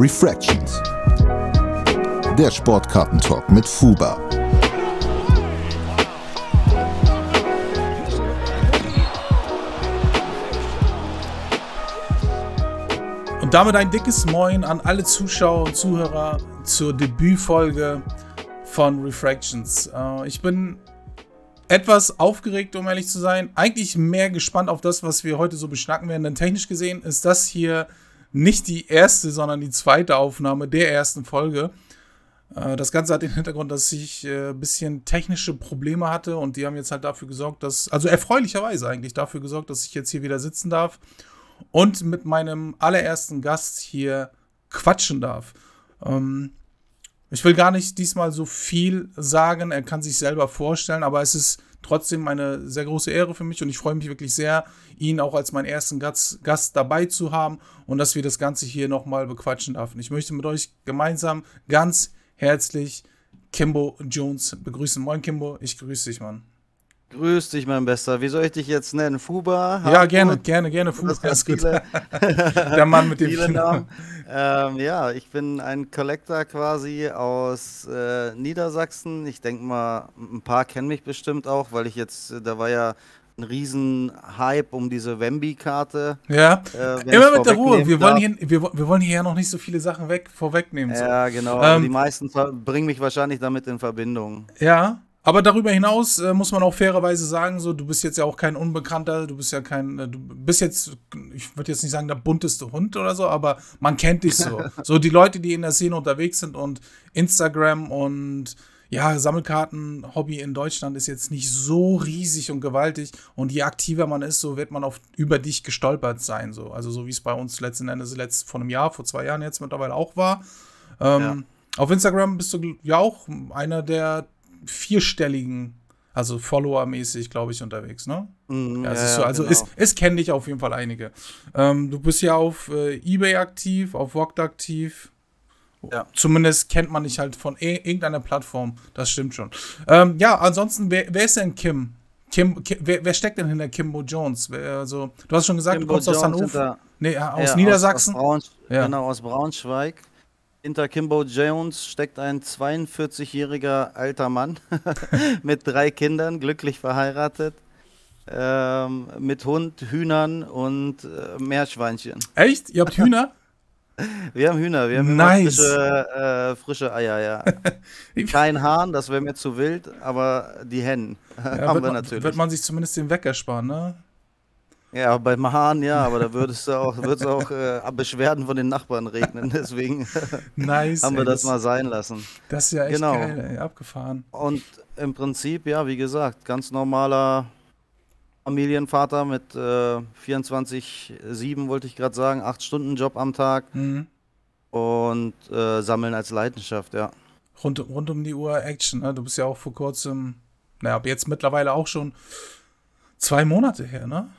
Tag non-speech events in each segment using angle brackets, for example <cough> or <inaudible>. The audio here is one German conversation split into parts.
Refractions. Der Sportkartentalk mit Fuba. Und damit ein dickes Moin an alle Zuschauer und Zuhörer zur Debütfolge von Refractions. Äh, ich bin etwas aufgeregt, um ehrlich zu sein. Eigentlich mehr gespannt auf das, was wir heute so beschnacken werden, denn technisch gesehen ist das hier nicht die erste, sondern die zweite Aufnahme der ersten Folge. Äh, das Ganze hat den Hintergrund, dass ich ein äh, bisschen technische Probleme hatte und die haben jetzt halt dafür gesorgt, dass, also erfreulicherweise eigentlich dafür gesorgt, dass ich jetzt hier wieder sitzen darf und mit meinem allerersten Gast hier quatschen darf. Ähm, ich will gar nicht diesmal so viel sagen, er kann sich selber vorstellen, aber es ist trotzdem eine sehr große Ehre für mich und ich freue mich wirklich sehr, ihn auch als meinen ersten Gast, Gast dabei zu haben und dass wir das Ganze hier nochmal bequatschen dürfen. Ich möchte mit euch gemeinsam ganz herzlich Kimbo Jones begrüßen. Moin Kimbo, ich grüße dich, Mann. Grüß dich, mein Bester. Wie soll ich dich jetzt nennen? Fuba? Ja, gerne, gerne, gerne. Fuba ist gut. <laughs> Der Mann mit dem vielen Namen. Ähm, ja, ich bin ein Collector quasi aus äh, Niedersachsen. Ich denke mal, ein paar kennen mich bestimmt auch, weil ich jetzt, da war ja ein riesen Hype um diese Wemby-Karte. Ja, äh, immer mit der Ruhe. Wir wollen, hier, wir, wir, wollen hier ja noch nicht so viele Sachen weg, vorwegnehmen. So. Ja, genau. Ähm, die meisten bringen mich wahrscheinlich damit in Verbindung. Ja, aber darüber hinaus äh, muss man auch fairerweise sagen, so, du bist jetzt ja auch kein Unbekannter, du bist ja kein, äh, du bist jetzt, ich würde jetzt nicht sagen der bunteste Hund oder so, aber man kennt dich so. <laughs> so die Leute, die in der Szene unterwegs sind und Instagram und ja, Sammelkarten-Hobby in Deutschland ist jetzt nicht so riesig und gewaltig und je aktiver man ist, so wird man auf, über dich gestolpert sein, so. Also so wie es bei uns letzten Endes letzt, vor einem Jahr, vor zwei Jahren jetzt mittlerweile auch war. Ähm, ja. Auf Instagram bist du ja auch einer der vierstelligen, also Follower-mäßig, glaube ich, unterwegs, ne? Mm, ja, ja, so, also genau. es, es kennen dich auf jeden Fall einige. Ähm, du bist ja auf äh, Ebay aktiv, auf Vogt aktiv. Ja. Zumindest kennt man dich halt von e irgendeiner Plattform. Das stimmt schon. Ähm, ja, ansonsten, wer, wer ist denn Kim? Kim, Kim wer, wer, steckt denn hinter Kimbo Jones? Wer, also, du hast schon gesagt, Kimbo du kommst Jones aus Hannover. Nee, aus ja, Niedersachsen. Aus, aus ja. Genau, aus Braunschweig. Hinter Kimbo Jones steckt ein 42-jähriger alter Mann <laughs> mit drei Kindern, glücklich verheiratet, ähm, mit Hund, Hühnern und äh, Meerschweinchen. Echt? Ihr habt Hühner? <laughs> Wir haben Hühner, wir haben nice. frische, äh, frische Eier, ja. <laughs> Kein Hahn, das wäre mir zu wild, aber die Hennen ja, haben wir natürlich. Wird man sich zumindest den Wecker sparen, ne? Ja, bei Hahn ja, aber da würde es auch, wird's auch äh, Beschwerden von den Nachbarn regnen. <laughs> Deswegen nice, haben wir ey, das, das, mal sein lassen. Das ist ja echt genau. geil, ey, abgefahren. Und im Prinzip, ja, wie gesagt, ganz normaler Familienvater mit äh, 24-7, wollte ich gerade sagen, 8-Stunden-Job am Tag. Mhm. Und äh, Sammeln als Leidenschaft, ja. Rund, rund um die Uhr Action, ne? Du bist ja auch vor kurzem, naja, ab jetzt mittlerweile auch schon zwei Monate her, ne?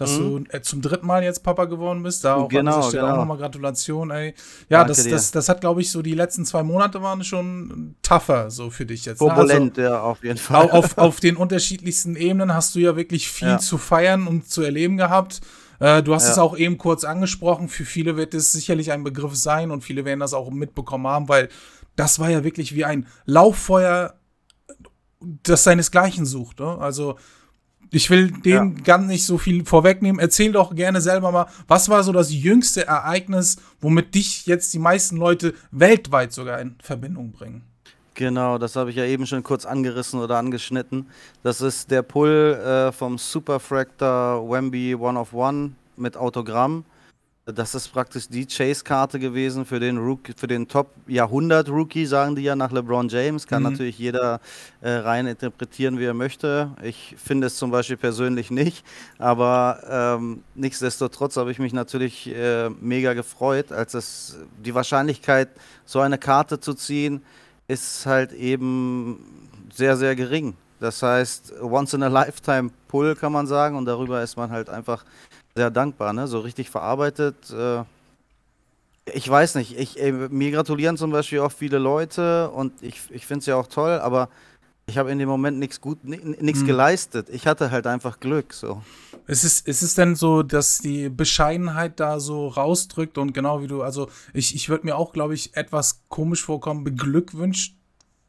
Dass mhm. du äh, zum dritten Mal jetzt Papa geworden bist. Da auch genau, an Stelle genau. auch nochmal Gratulation, ey. Ja, das, das, das hat, glaube ich, so die letzten zwei Monate waren schon tougher so für dich jetzt. Ne? Turbulent, also, ja, auf jeden Fall. Auf, auf den unterschiedlichsten Ebenen hast du ja wirklich viel ja. zu feiern und zu erleben gehabt. Äh, du hast ja. es auch eben kurz angesprochen. Für viele wird es sicherlich ein Begriff sein und viele werden das auch mitbekommen haben, weil das war ja wirklich wie ein Lauffeuer, das seinesgleichen sucht. Ne? Also ich will dem ja. gar nicht so viel vorwegnehmen. Erzähl doch gerne selber mal, was war so das jüngste Ereignis, womit dich jetzt die meisten Leute weltweit sogar in Verbindung bringen? Genau, das habe ich ja eben schon kurz angerissen oder angeschnitten. Das ist der Pull äh, vom Superfractor Wemby One of One mit Autogramm. Das ist praktisch die Chase-Karte gewesen für den, Rookie, für den Top-Jahrhundert-Rookie, sagen die ja nach LeBron James. Kann mhm. natürlich jeder äh, rein interpretieren, wie er möchte. Ich finde es zum Beispiel persönlich nicht, aber ähm, nichtsdestotrotz habe ich mich natürlich äh, mega gefreut, als es die Wahrscheinlichkeit, so eine Karte zu ziehen, ist halt eben sehr, sehr gering. Das heißt, once in a lifetime Pull kann man sagen und darüber ist man halt einfach sehr dankbar, ne? So richtig verarbeitet. Äh, ich weiß nicht, ich, ey, mir gratulieren zum Beispiel auch viele Leute und ich, ich finde es ja auch toll, aber ich habe in dem Moment nichts gut, nichts hm. geleistet. Ich hatte halt einfach Glück. So. Ist es, ist es denn so, dass die Bescheidenheit da so rausdrückt und genau wie du, also ich, ich würde mir auch, glaube ich, etwas komisch vorkommen, beglückwünscht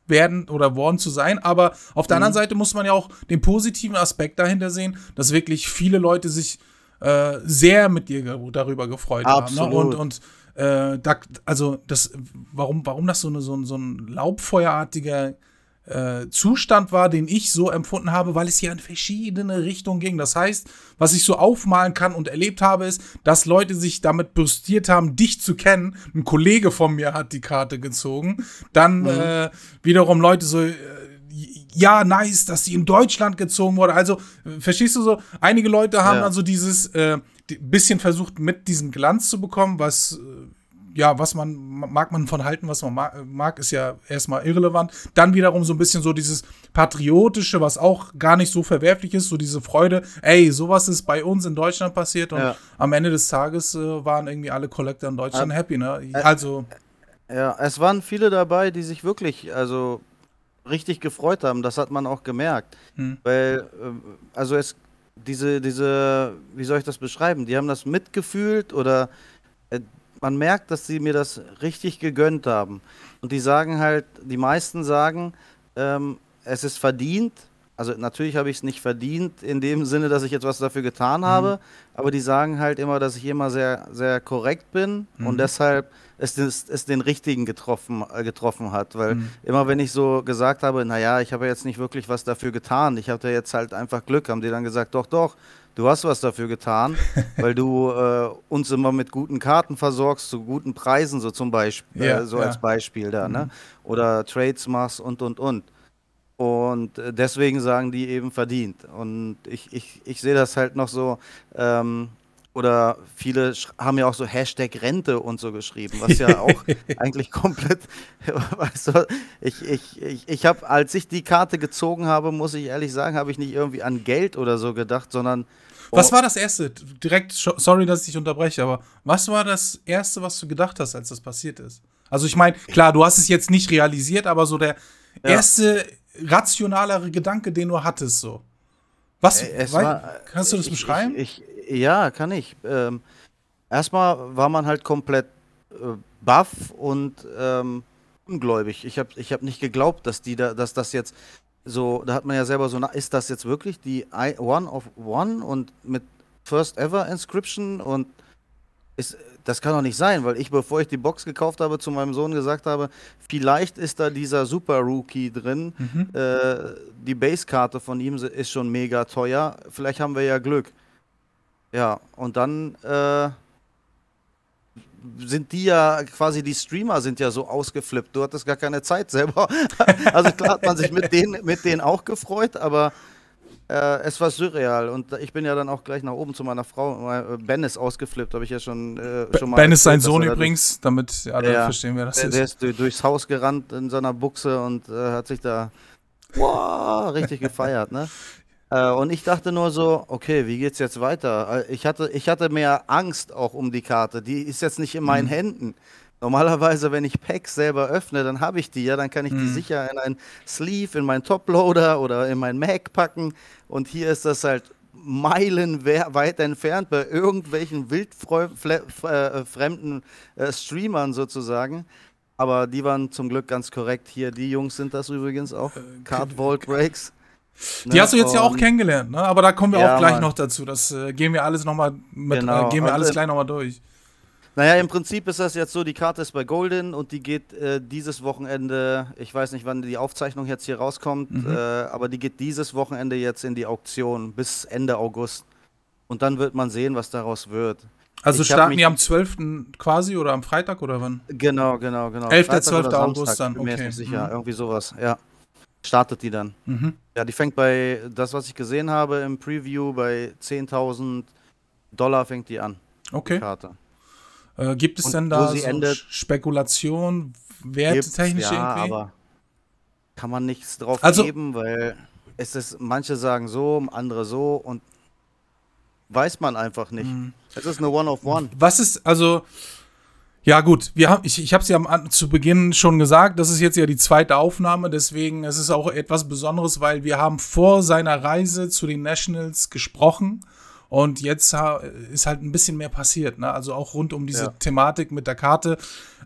werden oder worden zu sein. Aber auf der mhm. anderen Seite muss man ja auch den positiven Aspekt dahinter sehen, dass wirklich viele Leute sich äh, sehr mit dir darüber gefreut Absolut. haben. Ne? Und, und äh, da, also das, warum, warum das so, eine, so, so ein laubfeuerartiger äh, Zustand war, den ich so empfunden habe, weil es ja in verschiedene Richtungen ging. Das heißt, was ich so aufmalen kann und erlebt habe, ist, dass Leute sich damit brüstiert haben, dich zu kennen. Ein Kollege von mir hat die Karte gezogen. Dann mhm. äh, wiederum Leute so, äh, ja, nice, dass sie in Deutschland gezogen wurde. Also, verstehst du so? Einige Leute haben ja. also dieses äh, bisschen versucht, mit diesem Glanz zu bekommen, was äh, ja, was man mag man von halten, was man mag, ist ja erstmal irrelevant. Dann wiederum so ein bisschen so dieses patriotische, was auch gar nicht so verwerflich ist, so diese Freude, ey, sowas ist bei uns in Deutschland passiert und ja. am Ende des Tages äh, waren irgendwie alle Collector in Deutschland äh, happy, ne? Also ja, es waren viele dabei, die sich wirklich, also richtig gefreut haben. Das hat man auch gemerkt, hm. weil ähm, also es diese diese, wie soll ich das beschreiben? Die haben das mitgefühlt oder äh, man merkt, dass sie mir das richtig gegönnt haben. Und die sagen halt, die meisten sagen, ähm, es ist verdient. Also natürlich habe ich es nicht verdient in dem <laughs> Sinne, dass ich jetzt was dafür getan habe, mhm. aber die sagen halt immer, dass ich immer sehr, sehr korrekt bin mhm. und deshalb es, es, es, den richtigen getroffen, äh, getroffen hat. Weil mhm. immer wenn ich so gesagt habe, naja, ich habe jetzt nicht wirklich was dafür getan, ich hatte jetzt halt einfach Glück, haben die dann gesagt, doch, doch, du hast was dafür getan, <laughs> weil du äh, uns immer mit guten Karten versorgst, zu guten Preisen, so zum Beispiel, ja, äh, so ja. als Beispiel da, ne? mhm. ne? Oder Trades machst und und und. Und äh, deswegen sagen die eben verdient. Und ich, ich, ich sehe das halt noch so, ähm, oder viele haben ja auch so Hashtag Rente und so geschrieben, was ja <laughs> auch eigentlich komplett, <laughs> weißt du, ich, ich, ich, ich habe, als ich die Karte gezogen habe, muss ich ehrlich sagen, habe ich nicht irgendwie an Geld oder so gedacht, sondern. Oh. Was war das Erste? Direkt, sorry, dass ich dich unterbreche, aber was war das Erste, was du gedacht hast, als das passiert ist? Also ich meine, klar, du hast es jetzt nicht realisiert, aber so der ja. erste rationalere Gedanke, den du hattest, so. Was? Äh, war, kannst du das ich, beschreiben? Ich, ja, kann ich. Ähm, erstmal war man halt komplett äh, baff und ähm, ungläubig. Ich habe ich hab nicht geglaubt, dass die da, dass das jetzt so, da hat man ja selber so, na, ist das jetzt wirklich die I One of One und mit First Ever Inscription und ist, das kann doch nicht sein, weil ich, bevor ich die Box gekauft habe, zu meinem Sohn gesagt habe, vielleicht ist da dieser Super Rookie drin. Mhm. Äh, die Basekarte von ihm ist schon mega teuer. Vielleicht haben wir ja Glück. Ja, und dann äh, sind die ja quasi, die Streamer sind ja so ausgeflippt. Du hattest gar keine Zeit selber. <laughs> also klar hat man sich mit denen, mit denen auch gefreut, aber äh, es war surreal. Und ich bin ja dann auch gleich nach oben zu meiner Frau. Äh, ben ist ausgeflippt, habe ich ja schon, äh, schon mal. Ben ist sein Sohn übrigens, damit alle ja, verstehen, wer das der, ist. Der ist durchs Haus gerannt in seiner Buchse und äh, hat sich da wow, richtig gefeiert, ne? Äh, und ich dachte nur so, okay, wie geht's jetzt weiter? Äh, ich hatte, ich hatte mehr Angst auch um die Karte. Die ist jetzt nicht in meinen mhm. Händen. Normalerweise, wenn ich Packs selber öffne, dann habe ich die, ja, dann kann ich die mhm. sicher in ein Sleeve, in meinen Toploader oder in mein Mac packen. Und hier ist das halt meilenweit entfernt bei irgendwelchen wildfremden äh, äh, Streamern sozusagen. Aber die waren zum Glück ganz korrekt hier. Die Jungs sind das übrigens auch. Äh, Card Vault Breaks. Die ne? hast du jetzt ja auch kennengelernt, ne? aber da kommen wir ja, auch gleich Mann. noch dazu. Das äh, gehen wir alles noch mal mit, genau. äh, gehen wir alles also, gleich nochmal durch. Naja, im Prinzip ist das jetzt so, die Karte ist bei Golden und die geht äh, dieses Wochenende, ich weiß nicht, wann die Aufzeichnung jetzt hier rauskommt, mhm. äh, aber die geht dieses Wochenende jetzt in die Auktion bis Ende August. Und dann wird man sehen, was daraus wird. Also ich starten die am 12. quasi oder am Freitag oder wann? Genau, genau, genau. 11. 12. August dann. Okay. Mir nicht sicher, mhm. irgendwie sowas, ja startet die dann. Mhm. Ja, die fängt bei, das was ich gesehen habe im Preview, bei 10.000 Dollar fängt die an. Okay. Die Karte. Äh, gibt es Und denn da so endet, Spekulation, wertetechnisch ja, irgendwie? aber kann man nichts drauf also, geben, weil es ist, manche sagen so, andere so und weiß man einfach nicht. Mhm. Es ist eine One-of-One. Was ist, also Ja, gut, wir haben, ich, ich habe es ja am, zu Beginn schon gesagt, das ist jetzt ja die zweite Aufnahme, deswegen es ist es auch etwas Besonderes, weil wir haben vor seiner Reise zu den Nationals gesprochen und jetzt ist halt ein bisschen mehr passiert, ne? Also auch rund um diese ja. Thematik mit der Karte.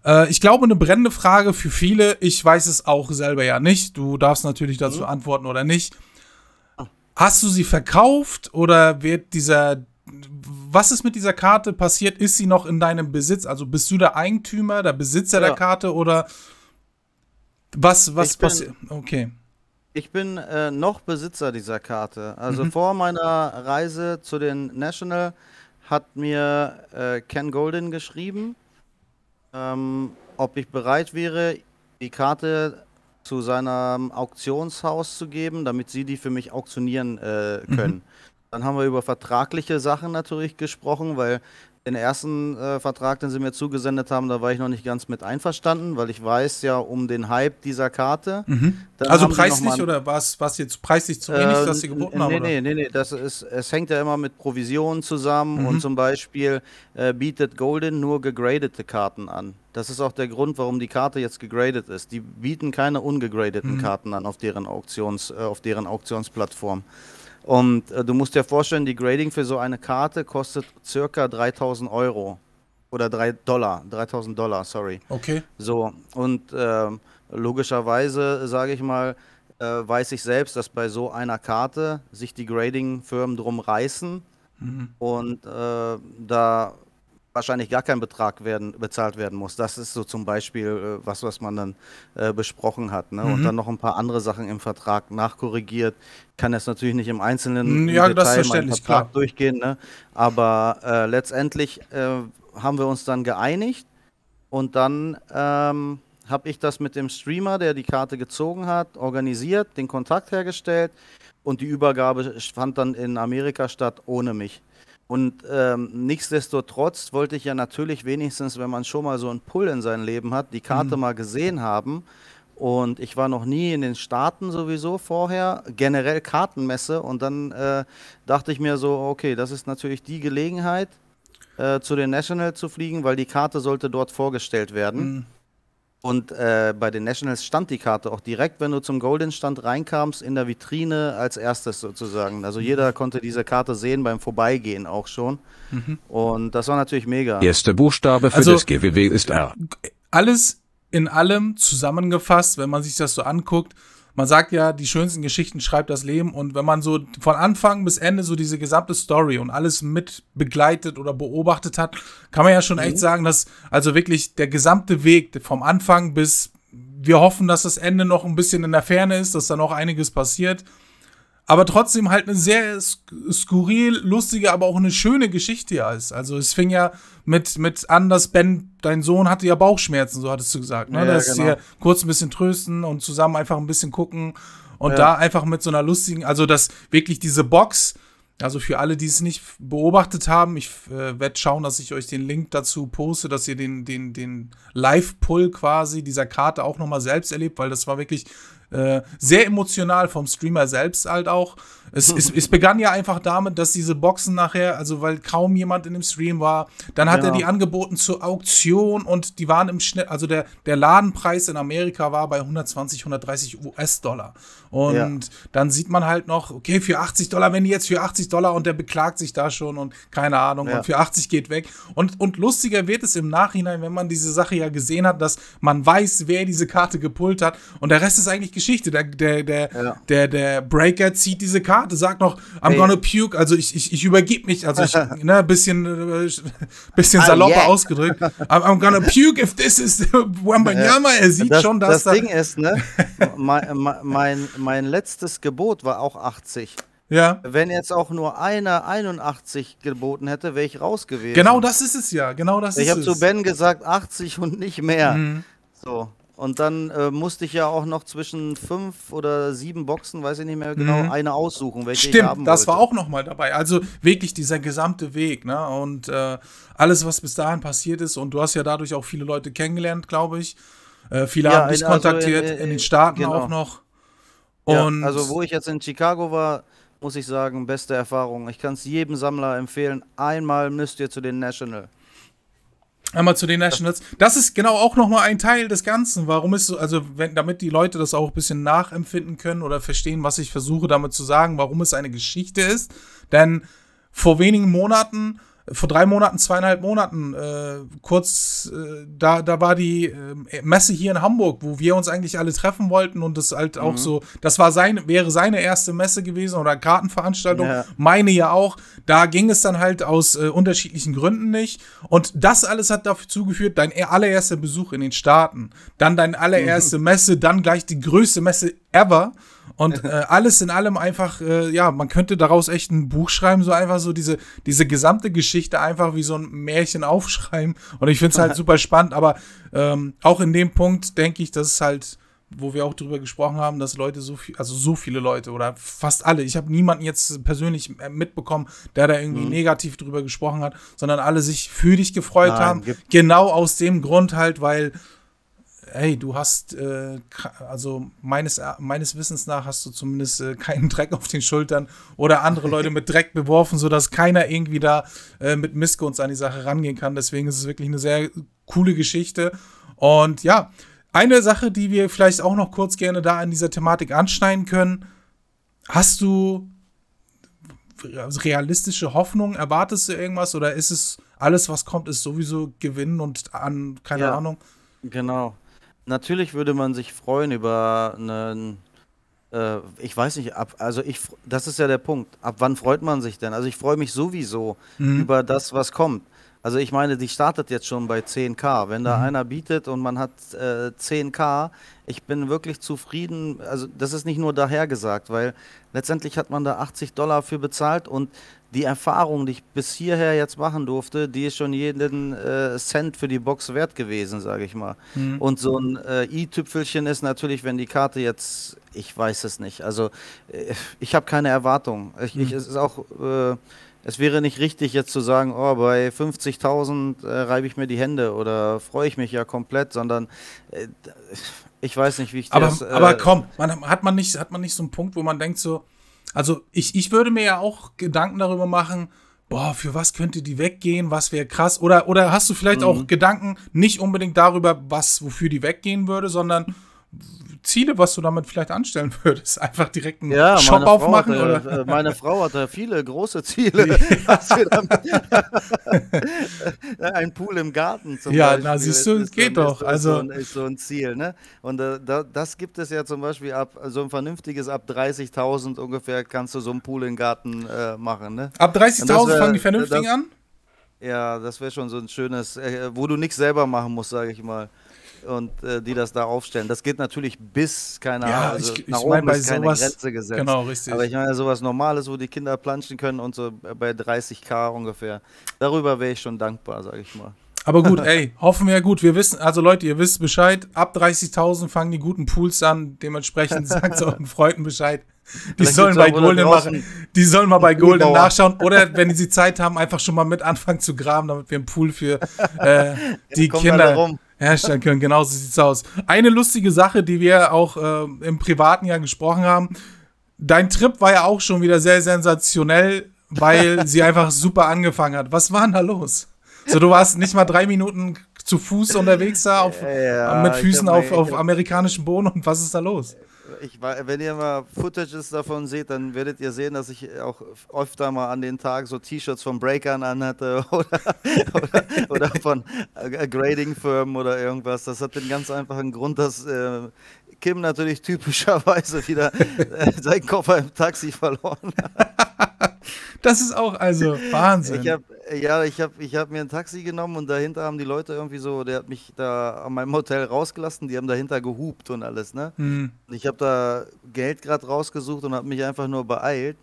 Äh, ich glaube, eine brennende Frage für viele. Ich weiß es auch selber ja nicht. Du darfst natürlich dazu mhm. antworten oder nicht. Hast du sie verkauft oder wird dieser was ist mit dieser Karte passiert? Ist sie noch in deinem Besitz? Also bist du der Eigentümer, der Besitzer ja. der Karte oder was, was passiert? Okay. Ich bin äh, noch Besitzer dieser Karte. Also mhm. vor meiner Reise zu den National hat mir äh, Ken Golden geschrieben, ähm, ob ich bereit wäre, die Karte zu seinem Auktionshaus zu geben, damit sie die für mich auktionieren äh, können. Mhm. Dann haben wir über vertragliche Sachen natürlich gesprochen, weil den ersten äh, Vertrag, den sie mir zugesendet haben, da war ich noch nicht ganz mit einverstanden, weil ich weiß ja um den Hype dieser Karte. Mhm. Also preislich oder was was jetzt preislich zu wenig, äh, dass sie geboten nee, haben? Nee, nee, nee, nee, das ist, es hängt ja immer mit Provisionen zusammen mhm. und zum Beispiel äh, bietet Golden nur gegradete Karten an. Das ist auch der Grund, warum die Karte jetzt gegradet ist. Die bieten keine ungegradeten mhm. Karten an auf deren Auktions, äh, auf deren Auktionsplattform. Und äh, du musst dir vorstellen, die Grading für so eine Karte kostet circa 3000 Euro. Oder 3 Dollar, 3000 Dollar, sorry. Okay. So, und äh, logischerweise, sage ich mal, äh, weiß ich selbst, dass bei so einer Karte sich die Grading-Firmen drum reißen. Mhm. Und äh, da wahrscheinlich gar kein Betrag werden, bezahlt werden muss. Das ist so zum Beispiel äh, was, was man dann äh, besprochen hat. Ne? Mhm. Und dann noch ein paar andere Sachen im Vertrag nachkorrigiert. Kann jetzt natürlich nicht im Einzelnen ja, Detail meinen Vertrag klar. durchgehen. Ne? Aber äh, letztendlich äh, haben wir uns dann geeinigt und dann ähm, habe ich das mit dem Streamer, der die Karte gezogen hat, organisiert, den Kontakt hergestellt und die Übergabe fand dann in Amerika statt ohne mich. Und ähm, nichtsdestotrotz wollte ich ja natürlich wenigstens, wenn man schon mal so einen Pull in sein Leben hat, die Karte mhm. mal gesehen haben. Und ich war noch nie in den Staaten sowieso vorher, generell Kartenmesse. Und dann äh, dachte ich mir so, okay, das ist natürlich die Gelegenheit, äh, zu den National zu fliegen, weil die Karte sollte dort vorgestellt werden. Mhm. Und äh, bei den Nationals stand die Karte auch direkt, wenn du zum Golden Stand reinkamst, in der Vitrine als erstes sozusagen. Also jeder konnte diese Karte sehen beim Vorbeigehen auch schon. Mhm. Und das war natürlich mega. Erster Buchstabe für also, das GWW ist R. Alles in allem zusammengefasst, wenn man sich das so anguckt, man sagt ja, die schönsten Geschichten schreibt das Leben und wenn man so von Anfang bis Ende so diese gesamte Story und alles mit begleitet oder beobachtet hat, kann man ja schon mhm. echt sagen, dass also wirklich der gesamte Weg vom Anfang bis wir hoffen, dass das Ende noch ein bisschen in der Ferne ist, dass da noch einiges passiert aber trotzdem halt eine sehr skurril, lustige, aber auch eine schöne Geschichte ja ist. Also es fing ja mit, mit an, dass Ben, dein Sohn hatte ja Bauchschmerzen, so hattest du gesagt. Ne? Ja, dass genau. sie kurz ein bisschen trösten und zusammen einfach ein bisschen gucken und ja. da einfach mit so einer lustigen, also dass wirklich diese Box, also für alle, die es nicht beobachtet haben, ich äh, werde schauen, dass ich euch den Link dazu poste, dass ihr den, den, den Live-Pull quasi dieser Karte auch nochmal selbst erlebt, weil das war wirklich äh, sehr emotional vom Streamer selbst halt auch. Es, es, es, begann ja einfach damit, dass diese Boxen nachher, also weil kaum jemand in dem Stream war, dann hat ja. er die angeboten zur Auktion und die waren im Schnitt, also der, der Ladenpreis in Amerika war bei 120, 130 US-Dollar. Und ja. dann sieht man halt noch, okay, für 80 Dollar, wenn die jetzt für 80 Dollar und der beklagt sich da schon und keine Ahnung, ja. und für 80 geht weg. Und, und lustiger wird es im Nachhinein, wenn man diese Sache ja gesehen hat, dass man weiß, wer diese Karte gepullt hat und der Rest ist eigentlich Geschichte. Der, der, der, der, der Breaker zieht diese Karte, sagt noch, I'm hey. gonna puke, also ich, ich, ich übergebe mich, also ich, <laughs> ne, bisschen, äh, bisschen ah, salopper yeah. ausgedrückt. I'm, I'm, gonna puke if this is <laughs> Wembanyama. Er sieht das, schon, dass das Ding ist, ne, mein, mein, mein letztes Gebot war auch 80. Ja. Wenn jetzt auch nur einer 81 geboten hätte, wäre ich raus gewesen. Genau das ist es ja. Genau das ich ist es. Ich habe zu Ben gesagt 80 und nicht mehr. Mhm. So. Und dann äh, musste ich ja auch noch zwischen fünf oder sieben Boxen, weiß ich nicht mehr genau, mhm. eine aussuchen, welche Stimmt, ich haben das war auch noch mal dabei. Also wirklich dieser gesamte Weg, ne? Und äh, alles, was bis dahin passiert ist. Und du hast ja dadurch auch viele Leute kennengelernt, glaube ich. Äh, viele ja, haben dich also kontaktiert, in, in, in, den Staaten genau. auch noch. Und ja, also wo ich jetzt in Chicago war, muss ich sagen, beste Erfahrung. Ich kann es jedem Sammler empfehlen. Einmal müsst ihr zu den National. Einmal zu den Nationals. Das ist genau auch nochmal ein Teil des Ganzen. Warum ist so, also wenn, damit die Leute das auch ein bisschen nachempfinden können oder verstehen, was ich versuche damit zu sagen, warum es eine Geschichte ist. Denn vor wenigen Monaten vor drei Monaten, zweieinhalb Monaten, äh, kurz, äh, da, da war die äh, Messe hier in Hamburg, wo wir uns eigentlich alle treffen wollten und das halt mhm. auch so, das war sein, wäre seine erste Messe gewesen oder Kartenveranstaltung, ja. meine ja auch. Da ging es dann halt aus äh, unterschiedlichen Gründen nicht. Und das alles hat dafür zugeführt, dein allererster Besuch in den Staaten, dann deine allererste mhm. Messe, dann gleich die größte Messe ever. Und äh, alles in allem einfach, äh, ja, man könnte daraus echt ein Buch schreiben, so einfach so diese, diese gesamte Geschichte einfach wie so ein Märchen <laughs> aufschreiben. Und ich finde es halt <laughs> super spannend, aber ähm, auch in dem Punkt denke ich, dass es halt, wo wir auch drüber gesprochen haben, dass Leute so viel, also so viele Leute oder fast alle, ich habe niemanden jetzt persönlich äh, mitbekommen, der da irgendwie mhm. negativ drüber gesprochen hat, sondern alle sich für dich gefreut Nein, haben. Genau aus dem Grund halt, weil hey, du hast, äh, also meines, meines Wissens nach hast du zumindest äh, keinen <laughs> Dreck auf den Schultern oder andere Leute mit Dreck beworfen, sodass keiner irgendwie da äh, mit Missgunst an die Sache rangehen kann. Deswegen ist es wirklich eine sehr coole Geschichte. Und ja, eine Sache, die wir vielleicht auch noch kurz gerne da an dieser Thematik anschneiden können. Hast du realistische Hoffnung? Erwartest du irgendwas oder ist es alles, was kommt, ist sowieso Gewinnen und an, keine ja, Ahnung? Genau. Natürlich würde man sich freuen über einen, äh, ich weiß nicht, ab, also ich, das ist ja der Punkt. Ab wann freut man sich denn? Also ich freue mich sowieso mhm. über das, was kommt. Also ich meine, die startet jetzt schon bei 10k. Wenn da mhm. einer bietet und man hat äh, 10k, ich bin wirklich zufrieden. Also das ist nicht nur dahergesagt, weil letztendlich hat man da 80 Dollar für bezahlt und die Erfahrung, die ich bis hierher jetzt machen durfte, die ist schon jeden äh, Cent für die Box wert gewesen, sage ich mal. Mhm. Und so ein äh, i-Tüpfelchen ist natürlich, wenn die Karte jetzt, ich weiß es nicht. Also äh, ich habe keine Erwartung. Ich, mhm. ich, es ist auch, äh, es wäre nicht richtig jetzt zu sagen, oh, bei 50.000 äh, reibe ich mir die Hände oder freue ich mich ja komplett, sondern äh, ich weiß nicht, wie ich aber, das. aber komm, man, hat man nicht, hat man nicht so einen Punkt, wo man denkt so also ich, ich würde mir ja auch Gedanken darüber machen, boah, für was könnte die weggehen, was wäre krass. Oder, oder hast du vielleicht mhm. auch Gedanken nicht unbedingt darüber, was, wofür die weggehen würde, sondern Ziele, was du damit vielleicht anstellen <laughs> würdest? Einfach direkt einen ja, Shop aufmachen? Hatte, oder? Äh, meine Frau hatte viele große Ziele. <laughs> <laughs> ein Pool im Garten zum ja, Beispiel. Ja, na siehst du, es geht doch. Ist, also so ein, ist so ein Ziel. Ne? Und äh, da, das gibt es ja zum Beispiel ab, so ein vernünftiges, ab 30.000 ungefähr kannst du so einen Pool im Garten äh, machen. Ne? Ab 30.000 fangen die vernünftigen das, an? Ja, das wäre schon so ein schönes, äh, wo du nichts selber machen musst, sage ich mal und äh, die das da aufstellen. Das geht natürlich bis, keine ja, Ahnung, also ich, nach ich oben ist keine sowas, Grenze gesetzt. Genau, richtig. Aber ich meine sowas Normales, wo die Kinder planschen können und so bei 30k ungefähr. Darüber wäre ich schon dankbar, sage ich mal. Aber gut, <laughs> ey, hoffen wir gut. Wir wissen, also Leute, ihr wisst Bescheid. Ab 30.000 fangen die guten Pools an. Dementsprechend <laughs> sagt es euren Freunden Bescheid. Die sollen bei Golden machen. Die sollen mal bei <laughs> Golden nachschauen. Oder wenn sie Zeit haben, einfach schon mal mit anfangen zu graben, damit wir einen Pool für äh, die Kinder herstellen können. Genau so sieht's aus. Eine lustige Sache, die wir auch äh, im privaten Jahr gesprochen haben. Dein Trip war ja auch schon wieder sehr sensationell, weil <laughs> sie einfach super angefangen hat. Was war denn da los? So, du warst nicht mal drei Minuten zu Fuß unterwegs da auf, <laughs> ja, mit Füßen auf, auf amerikanischem Boden und was ist da los? ich, wenn ihr mal Footages davon seht, dann werdet ihr sehen, dass ich auch öfter mal an den Tag so T-Shirts von Breakern anhatte <laughs> oder, oder, oder von Grading-Firmen oder irgendwas. Das hat den ganz einfachen Grund, dass äh, Kim natürlich typischerweise wieder äh, seinen Koffer im Taxi verloren hat. <laughs> Das ist auch also Wahnsinn. Ich hab, ja, ich habe ich hab mir ein Taxi genommen und dahinter haben die Leute irgendwie so, der hat mich da an meinem Hotel rausgelassen, die haben dahinter gehupt und alles, ne? Mhm. Ich habe da Geld gerade rausgesucht und habe mich einfach nur beeilt.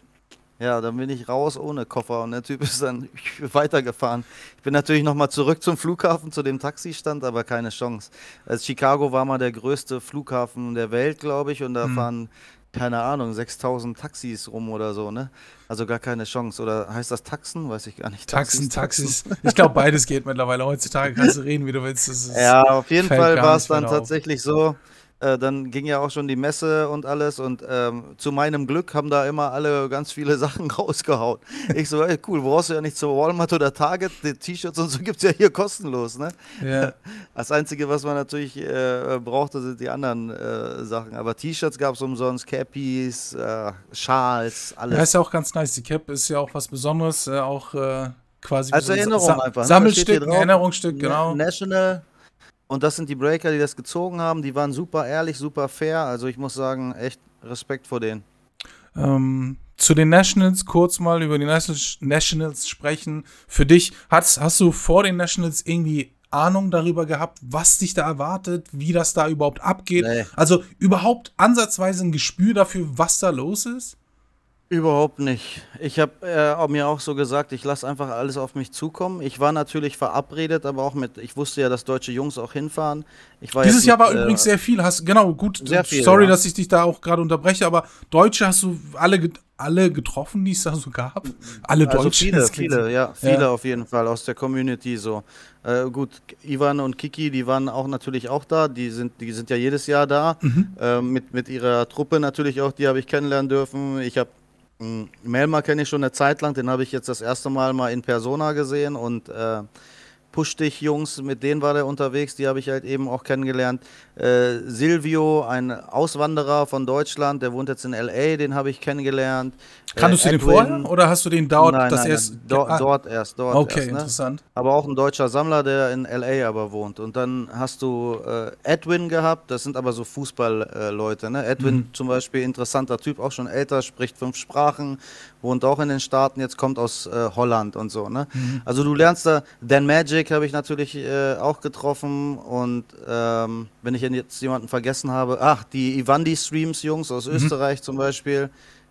Ja, dann bin ich raus ohne Koffer und der Typ ist dann <laughs> weitergefahren. Ich bin natürlich nochmal zurück zum Flughafen, zu dem Taxistand, aber keine Chance. Also Chicago war mal der größte Flughafen der Welt, glaube ich, und da mhm. fahren keine Ahnung, 6000 Taxis rum oder so, ne? Also gar keine Chance. Oder heißt das Taxen? Weiß ich gar nicht. Taxen, Taxis. Taxis. Ich glaube, beides geht mittlerweile. Heutzutage kannst du reden, wie du willst. ja, auf jeden Fall war es dann tatsächlich so, äh, dann ging ja auch schon die Messe und alles und ähm, zu meinem Glück haben da immer alle ganz viele <laughs> Sachen rausgehauen. Ich so, ey, cool, brauchst du ja nicht zur Walmart oder Target, die T-Shirts und so gibt es ja hier kostenlos, ne? Ja. <laughs> Das Einzige, was man natürlich äh, brauchte, sind die anderen äh, Sachen. Aber T-Shirts gab es umsonst, Cappies, äh, Schals, alles. Ja, ist ja auch ganz nice. Die Cap ist ja auch was Besonderes, äh, auch äh, quasi Als Erinnerung Sa einfach, ne? Sammelstück, Erinnerungsstück, Na- genau. National. Und das sind die Breaker, die das gezogen haben. Die waren super ehrlich, super fair. Also ich muss sagen, echt Respekt vor denen. Ähm, zu den Nationals kurz mal über die Nationals, sprechen. Für dich, hast, hast du vor den Nationals irgendwie Ahnung darüber gehabt, was dich da erwartet, wie das da überhaupt abgeht? Nee. Also überhaupt ansatzweise ein Gespür dafür, was da los ist? Überhaupt nicht. Ich habe äh, mir auch so gesagt, ich lasse einfach alles auf mich zukommen. Ich war natürlich verabredet, aber auch mit, ich wusste ja, dass deutsche Jungs auch hinfahren. Dieses Jahr mit, war übrigens sehr viel. Hast genau gut. Viel, sorry, ja. dass ich dich da auch gerade unterbreche, aber Deutsche hast du alle alle getroffen, die es da so gab. Alle Also Deutsche. viele, viele, ja, viele auf jeden Fall aus der Community so. Äh, gut, Ivan und Kiki, die waren auch natürlich auch da. Die sind, die sind ja jedes Jahr da. Mhm. Äh, mit, mit ihrer Truppe natürlich auch, die habe ich kennenlernen dürfen. Ich habe Melma kenne ich schon eine Zeit lang, den habe ich jetzt das erste Mal mal in Persona gesehen und äh, Push dich Jungs, mit denen war der unterwegs, die habe ich halt eben auch kennengelernt. Äh, Silvio, ein Auswanderer von Deutschland, der wohnt jetzt in LA, den habe ich kennengelernt. Kanntest Äh, du den vorher oder hast du den dort nein, das nein, erst nein, dort, Ah, dort erst, dort Okay, erst. Ne? interessant. Aber auch ein deutscher Sammler, der in LA aber wohnt. Und dann hast du äh, Edwin gehabt, das sind aber so Fußballleute. Äh, ne? Edwin Mhm. zum Beispiel, interessanter Typ, auch schon älter, spricht fünf Sprachen, wohnt auch in den Staaten, jetzt kommt aus äh, Holland und so. Ne? Mhm. Also du lernst da, Dan Magic habe ich natürlich äh, auch getroffen und ähm, wenn ich jetzt jemanden vergessen habe, ach, die Ivandi-Streams-Jungs aus Mhm. Österreich zum Beispiel,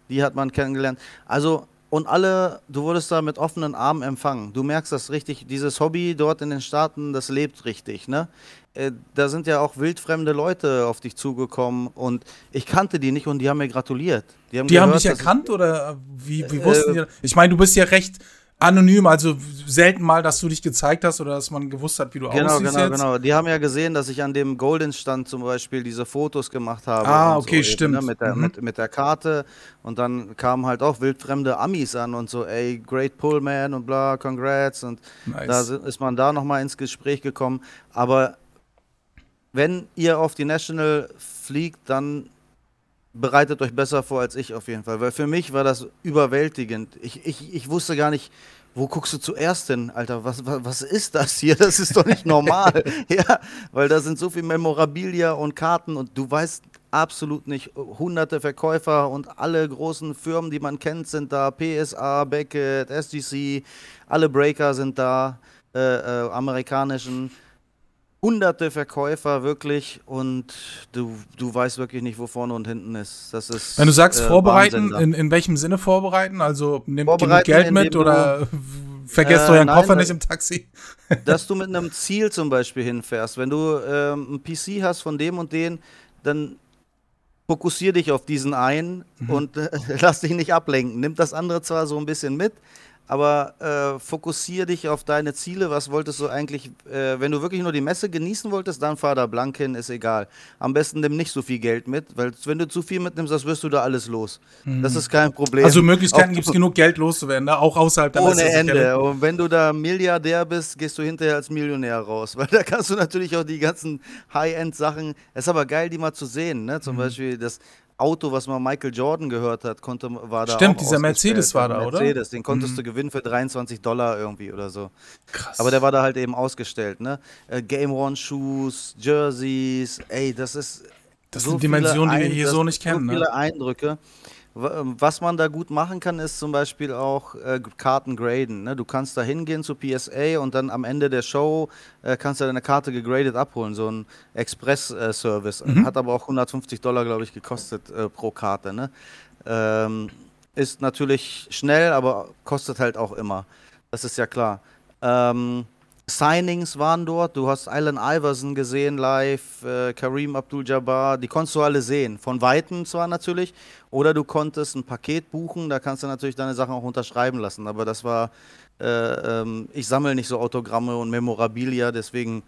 die hat man kennengelernt. Also und alle, du wurdest da mit offenen Armen empfangen. Du merkst das richtig, dieses Hobby dort in den Staaten, das lebt richtig, ne? Äh, da sind ja auch wildfremde Leute auf dich zugekommen und ich kannte die nicht und die haben mir gratuliert. Die haben gehört, dich dass ich- erkannt oder wie, wie Äh, wussten die? Ich meine, du bist ja recht anonym, also selten mal, dass du dich gezeigt hast oder dass man gewusst hat, wie du Genau, aussiehst genau, jetzt. genau. Die haben ja gesehen, dass ich an dem Golden-Stand zum Beispiel diese Fotos gemacht habe. Ah, okay, eben, stimmt. Ne, mit, der, Mhm. mit, mit der Karte. Und dann kamen halt auch wildfremde Amis an und so, ey, great Pullman und bla, congrats. Und Nice. da ist man da nochmal ins Gespräch gekommen. Aber wenn ihr auf die National fliegt, dann bereitet euch besser vor als ich auf jeden Fall. Weil für mich war das überwältigend. Ich, ich, ich wusste gar nicht, wo guckst du zuerst hin, Alter? Was, was, was ist das hier? Das ist doch nicht normal. <laughs> <laughs> ja, weil da sind so viel Memorabilia und Karten und du weißt absolut nicht, hunderte Verkäufer und alle großen Firmen, die man kennt, sind da. PSA, Beckett, SGC, alle Breaker sind da, äh, äh, amerikanischen hunderte Verkäufer wirklich und du, du weißt wirklich nicht, wo vorne und hinten ist. Das ist. Wenn du sagst äh, vorbereiten, in, in welchem Sinne vorbereiten? Also nehmt genug Geld mit oder <laughs> <laughs> vergesst Äh, euren nein, Koffer nicht im Taxi? <laughs> dass du mit einem Ziel zum Beispiel hinfährst. Wenn du ähm, ein PC hast von dem und den, dann fokussier dich auf diesen einen und äh, lass dich nicht ablenken. Nimm das andere zwar so ein bisschen mit, aber äh, fokussier dich auf deine Ziele. Was wolltest du eigentlich, äh, wenn du wirklich nur die Messe genießen wolltest, dann fahr da blank hin, ist egal. Am besten nimm nicht so viel Geld mit, weil wenn du zu viel mitnimmst, das wirst du da alles los. Das ist kein Problem. Also Möglichkeiten gibt es genug Geld loszuwerden, ne? auch außerhalb der ohne Messe, Ende. sicherlich. Und wenn du da Milliardär bist, gehst du hinterher als Millionär raus. <laughs> Weil da kannst du natürlich auch die ganzen High-End-Sachen. Es ist aber geil, die mal zu sehen. Ne? Mhm. Zum Beispiel das Auto, was man Michael Jordan gehört hat, konnte, war da Stimmt, dieser. Mercedes war da, oder? Mhm. Mercedes, den konntest du gewinnen für 23 Dollar irgendwie oder so. Krass. Aber der war da halt eben ausgestellt. Ne? Äh, Game One Shoes, Jerseys, ey, das ist. Das so sind Dimensionen, die wir hier so nicht kennen, So ne? viele Eindrücke. Wa- Was man da gut machen kann, ist zum Beispiel auch äh, Karten graden. Ne? Du kannst da hingehen zu PSA und dann am Ende der Show äh, kannst du deine Karte gegradet abholen. So ein Express-Service. Mhm. Hat aber auch 150 Dollar, glaube ich, gekostet äh, pro Karte. Ne? Ähm, ist natürlich schnell, aber kostet halt auch immer. Das ist ja klar. Ähm, Signings waren dort. Du hast Allen Iverson gesehen live, äh, Kareem Abdul-Jabbar. Die konntest du alle sehen. Von Weitem zwar natürlich. Oder du konntest ein Paket buchen. Da kannst du natürlich deine Sachen auch unterschreiben lassen. Aber das war, äh, ähm, ich sammle nicht so Autogramme und Memorabilia. Deswegen,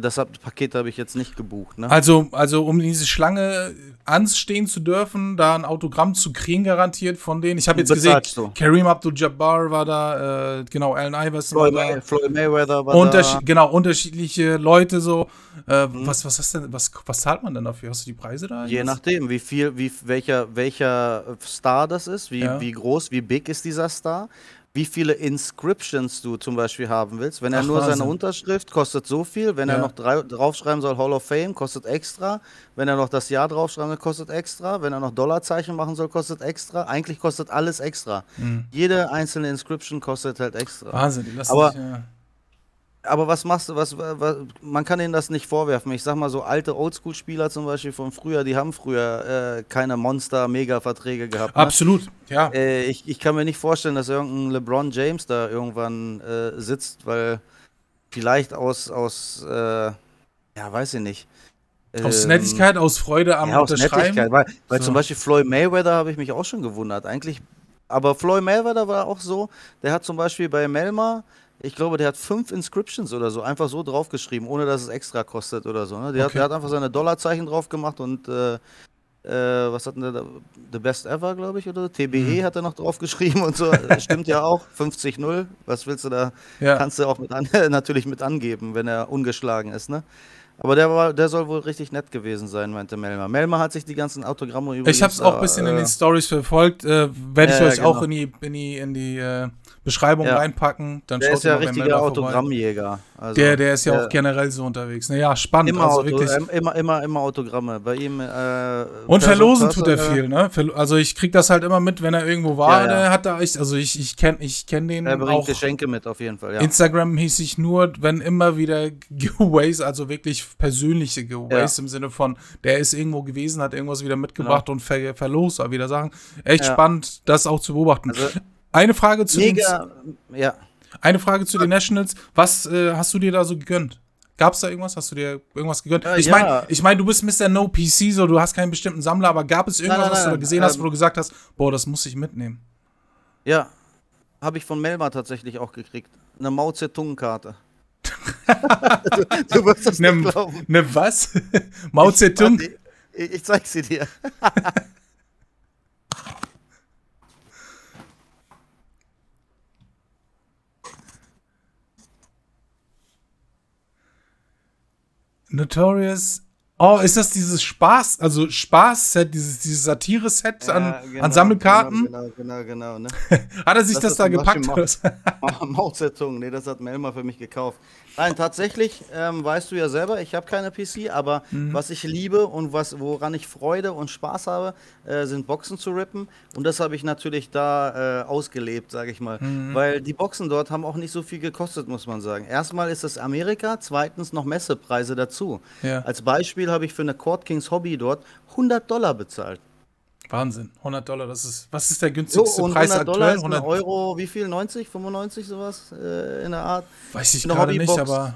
Das Paket habe ich jetzt nicht gebucht. Ne? Also, also um diese Schlange anstehen zu dürfen, da ein Autogramm zu kriegen, garantiert von denen. Ich habe jetzt gesehen, du. Kareem Abdul-Jabbar war da, äh, genau, Allen Iverson Floyd, war da. Floyd Mayweather war Unterschied, da. Genau, unterschiedliche Leute so. Äh, Mhm. was, was, denn, was, was zahlt man denn dafür? Hast du die Preise da? Je nachdem, wie viel, wie welcher, welcher Star das ist, wie, Ja. wie groß, wie big ist dieser Star, wie viele Inscriptions du zum Beispiel haben willst. Wenn er Ach, nur seine Wahnsinn. Unterschrift kostet so viel, wenn er Ja. noch drei, draufschreiben soll Hall of Fame, kostet extra. Wenn er noch das Jahr draufschreiben soll, kostet extra. Wenn er noch Dollarzeichen machen soll, kostet extra. Eigentlich kostet alles extra. Mhm. Jede einzelne Inscription kostet halt extra. Wahnsinn, die lassen Aber- sich, ja. Aber was machst du, was, was, man kann ihnen das nicht vorwerfen. Ich sag mal so, alte Oldschool-Spieler zum Beispiel von früher, die haben früher äh, keine Monster-Mega-Verträge gehabt. Ne? Absolut, ja. Äh, ich, ich kann mir nicht vorstellen, dass irgendein LeBron James da irgendwann äh, sitzt, weil vielleicht aus, aus äh, ja, weiß ich nicht. aus Ähm, Nettigkeit, aus Freude am ja, aus Unterschreiben. Nettigkeit, weil, weil So. zum Beispiel Floyd Mayweather habe ich mich auch schon gewundert. Eigentlich, aber Floyd Mayweather war auch so, der hat zum Beispiel bei Melma, ich glaube, der hat fünf Inscriptions oder so, einfach so draufgeschrieben, ohne dass es extra kostet oder so. Ne? Der, hat, Okay. der hat einfach seine Dollarzeichen drauf gemacht und äh, äh, was hat denn der da? The Best Ever, glaube ich, oder so? TBE Mhm. hat er noch drauf geschrieben und so. Das <laughs> Stimmt ja auch. 50-0. Was willst du da? Ja. Kannst du auch mit an, <laughs> natürlich mit angeben, wenn er ungeschlagen ist, ne? Aber der, war, der soll wohl richtig nett gewesen sein, meinte Melma. Melma hat sich die ganzen Autogramme übrigens. Ich habe es auch ein bisschen in äh, den Stories verfolgt. Äh, Werde ich Ja, euch auch genau. in die, in die, in die äh, Beschreibung Ja. reinpacken. Dann Der schaut ist ja mal richtiger. Autogrammjäger. Also, Der, der ist ja der- auch generell so unterwegs. Naja, spannend. Immer, also Auto, wirklich. ähm, immer, immer, immer Autogramme. Bei ihm. Äh, Und verlosen tut er Person, viel, ne? Also ich krieg das halt immer mit, wenn er irgendwo war, Ja, ja. hat da echt, also ich, ich kenne ich kenn den Er bringt auch Geschenke mit auf jeden Fall, ja. Instagram-mäßig nur, wenn immer wieder Giveaways, also wirklich persönliche Giveaways im Sinne von, der ist irgendwo gewesen, hat irgendwas wieder mitgebracht und ver verlost wieder Sachen. Echt spannend, das auch zu beobachten. Also, eine Frage zu mega. Ja. Eine Frage zu den Nationals. Was äh, hast du dir da so gegönnt? Gab's da irgendwas? Hast du dir irgendwas gegönnt? Äh, ich ja. meine, ich mein, du bist Mr. No PC, so du hast keinen bestimmten Sammler, aber gab es irgendwas, nein, was du da nein, gesehen hast, ähm, wo du gesagt hast, boah, das muss ich mitnehmen? Ja, habe ich von Melma tatsächlich auch gekriegt. Eine Mao Zedong-Karte. du, <laughs> du wirst das Ne, nicht glauben. ne was? <laughs> Mao Zedong? Ich, ich zeig sie dir. <laughs> Notorious. Oh, ist das dieses Spaß, also Spaß-Set, dieses, dieses Satire-Set an, Ja, genau, an Sammelkarten? Genau, genau, genau. Ne? <laughs> Hat er sich das, Das ist da gepackt? <laughs> Zedong, nee, das hat Melma für mich gekauft. Nein, tatsächlich, ähm, weißt du ja selber, ich habe keine PC, aber Mhm. was ich liebe und was, woran ich Freude und Spaß habe, äh, sind Boxen zu rippen. Und das habe ich natürlich da äh, ausgelebt, sage ich mal. Mhm. Weil die Boxen dort haben auch nicht so viel gekostet, muss man sagen. Erstmal ist es Amerika, zweitens noch Messepreise dazu. Ja. Als Beispiel habe ich für eine Court Kings Hobby dort 100 Dollar bezahlt. Wahnsinn, 100 Dollar, das ist, was ist der So, günstigste und Preis 100 Dollar aktuell? ist eine Euro, wie viel? 90, 95, sowas äh, in der Art. Weiß ich gerade nicht, aber